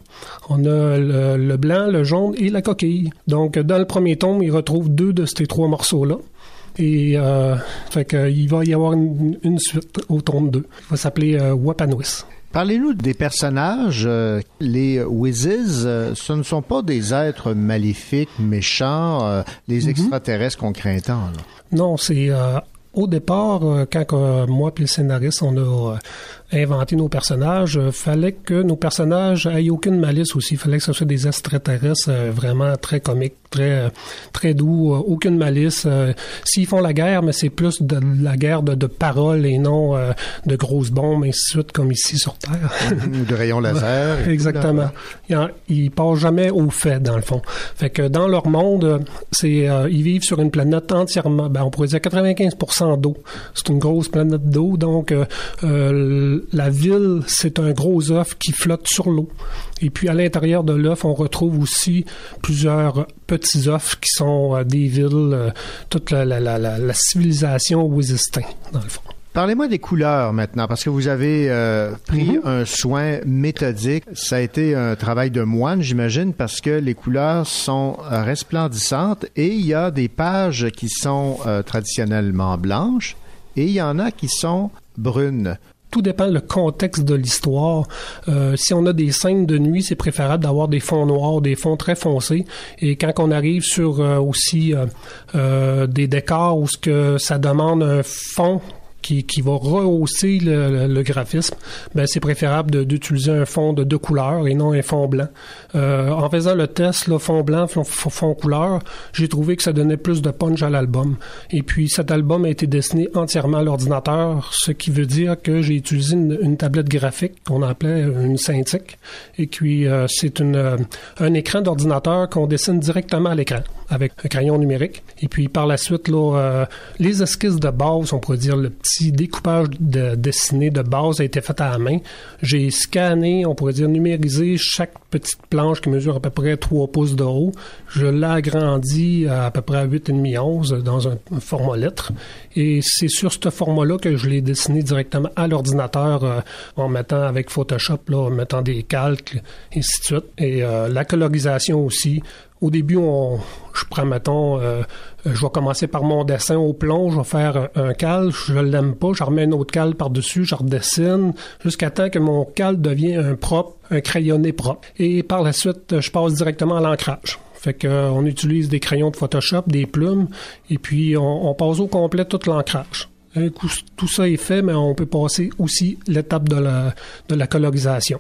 On a le, blanc, le jaune et la coquille. Donc, dans le premier tome, il retrouve deux de ces trois morceaux-là. Et euh, fait que, il va y avoir une, une suite au tome 2. Il va s'appeler euh, Wapanwis. Parlez-nous des personnages. euh, les Wizzies, euh, ce ne sont pas des êtres maléfiques, méchants, les Mhm. extraterrestres qu'on craint tant. là. Non, c'est euh, au départ, euh, quand euh, moi et le scénariste, on a euh, inventé nos personnages, fallait que nos personnages aient aucune malice aussi. Il fallait que ce soit des extraterrestres vraiment très comiques, très très doux, aucune malice. S'ils font la guerre, mais c'est plus de la guerre de, de paroles et non de grosses bombes, ainsi de suite, comme ici sur Terre. Ou de rayons laser. Exactement. Ils, ils passent jamais au fait, dans le fond. Fait que dans leur monde, c'est ils vivent sur une planète entièrement, ben, on pourrait dire 95% d'eau. C'est une grosse planète d'eau, donc euh, euh, la ville, c'est un gros œuf qui flotte sur l'eau. Et puis à l'intérieur de l'œuf, on retrouve aussi plusieurs petits œufs qui sont euh, des villes, toute la, la, la, la, civilisation Wizistin, dans le fond. Parlez-moi des couleurs maintenant, parce que vous avez euh, pris un soin méthodique. Ça a été un travail de moine, j'imagine, parce que les couleurs sont euh, resplendissantes et il y a des pages qui sont euh, traditionnellement blanches et il y en a qui sont brunes. Tout dépend le contexte de l'histoire. Euh, si on a des scènes de nuit, c'est préférable d'avoir des fonds noirs, des fonds très foncés. Et quand on arrive sur euh, aussi euh, des décors où ce que ça demande un fond qui, va rehausser le, graphisme, ben c'est préférable d'utiliser un fond de deux couleurs et non un fond blanc. Euh, en faisant le test, le fond blanc, fond, couleur, j'ai trouvé que ça donnait plus de punch à l'album. Et puis cet album a été dessiné entièrement à l'ordinateur, ce qui veut dire que j'ai utilisé une, tablette graphique qu'on appelait une Cintiq. Et puis euh, c'est euh, un écran d'ordinateur qu'on dessine directement à l'écran avec un crayon numérique. Et puis par la suite, là, euh, les esquisses de base, on pourrait dire le petit découpage de dessiné de base a été fait à la main. J'ai scanné, on pourrait dire numérisé chaque petite planche qui mesure à peu près 3 pouces de haut. Je l'ai agrandi à, peu près à 8,5 11 dans un, un format lettre. Et c'est sur ce format-là que je l'ai dessiné directement à l'ordinateur euh, en mettant avec Photoshop, là, en mettant des calques, et ainsi de suite. Et euh, la colorisation aussi. Au début, on, je prends, mettons, euh, je vais commencer par mon dessin au plomb, je vais faire un, cal, je l'aime pas, je remets un autre cal par-dessus, je redessine, jusqu'à temps que mon cal devienne un propre, un crayonné propre. Et par la suite, je passe directement à l'ancrage. Fait que euh, on utilise des crayons de Photoshop, des plumes, et puis on, on passe au complet tout l'ancrage. Tout ça est fait, mais on peut passer aussi l'étape de la, de la colorisation.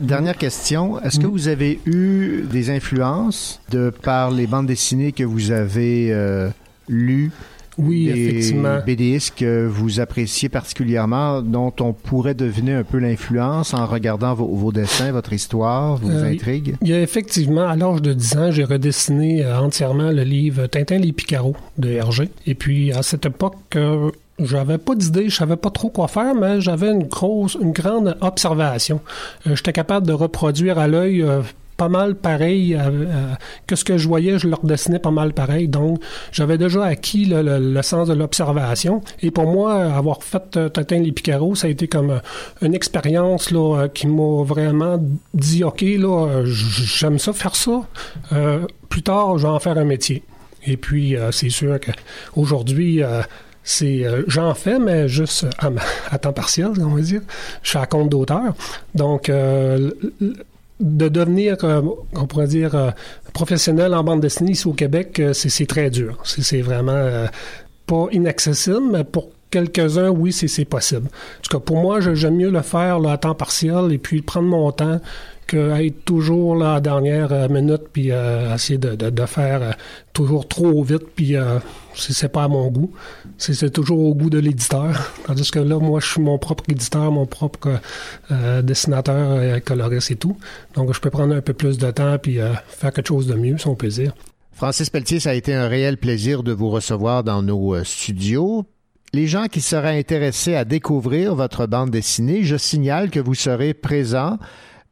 Dernière question, est-ce que vous avez eu des influences de par les bandes dessinées que vous avez euh, lues? Oui, des effectivement. BDistes que vous appréciez particulièrement, dont on pourrait deviner un peu l'influence en regardant vos, vos dessins, votre histoire, vos Euh, intrigues? Il y a effectivement, à l'âge de 10 ans, j'ai redessiné euh, entièrement le livre Tintin les Picaros de Hergé. Et puis, à cette époque, euh, j'avais pas d'idée, je savais pas trop quoi faire, mais j'avais une grosse, une grande observation. Euh, J'étais capable de reproduire à l'œil euh, pas mal pareil euh, que ce que je voyais, je le redessinais pas mal pareil. Donc, j'avais déjà acquis le, le- sens de l'observation. Et pour moi, avoir fait euh, les Picaros, ça a été comme une expérience là, qui m'a vraiment dit, OK, là, j'aime ça, faire ça. Plus tard, je vais en faire un métier. Et puis, c'est sûr qu'aujourd'hui, c'est euh, j'en fais, mais juste à, temps partiel, on va dire. Je suis à compte d'auteur. Donc, euh, de devenir, euh, on pourrait dire, euh, professionnel en bande dessinée ici au Québec, euh, c'est très dur. C'est vraiment euh, pas inaccessible, mais pour quelques-uns, oui, c'est possible. En tout cas, pour moi, j'aime mieux le faire là, à temps partiel et puis prendre mon temps être toujours la dernière euh, minute puis euh, essayer de, faire euh, toujours trop vite puis euh, c'est pas à mon goût. C'est toujours au goût de l'éditeur. Tandis que là, moi, je suis mon propre éditeur, mon propre dessinateur, coloriste et tout. Donc, je peux prendre un peu plus de temps puis faire quelque chose de mieux, si on peut. Francis Pelletier, ça a été un réel plaisir de vous recevoir dans nos studios. Les gens qui seraient intéressés à découvrir votre bande dessinée, je signale que vous serez présent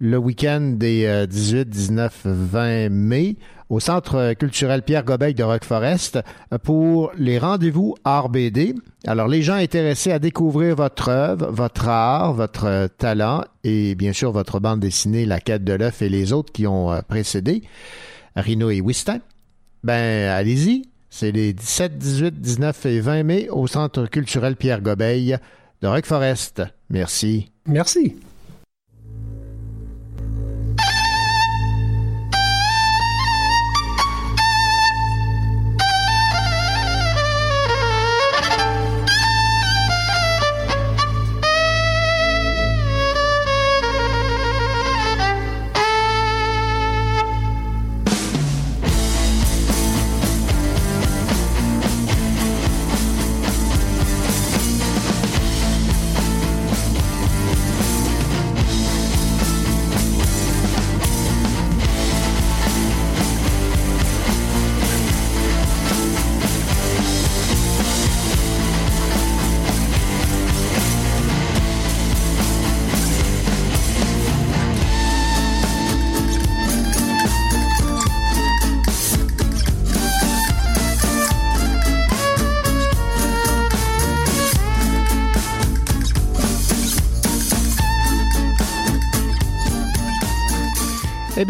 le week-end des euh, 18, 19, 20 mai au Centre culturel Pierre Gobeil de Roqueforest euh, pour les rendez-vous RBD. Alors, les gens intéressés à découvrir votre œuvre, votre art, votre talent et bien sûr votre bande dessinée La quête de l'œuf et les autres qui ont euh, précédé, Rino et Wistin, ben, allez-y. C'est les 17, 18, 19 et 20 mai au Centre culturel Pierre Gobeil de Roqueforest. Merci. Merci.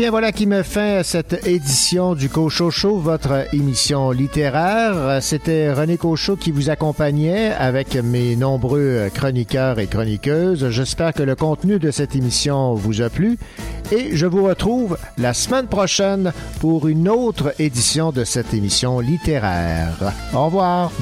Bien, voilà qui me fait cette édition du Cochocho, votre émission littéraire. C'était René Cochot qui vous accompagnait avec mes nombreux chroniqueurs et chroniqueuses. J'espère que le contenu de cette émission vous a plu et je vous retrouve la semaine prochaine pour une autre édition de cette émission littéraire. Au revoir.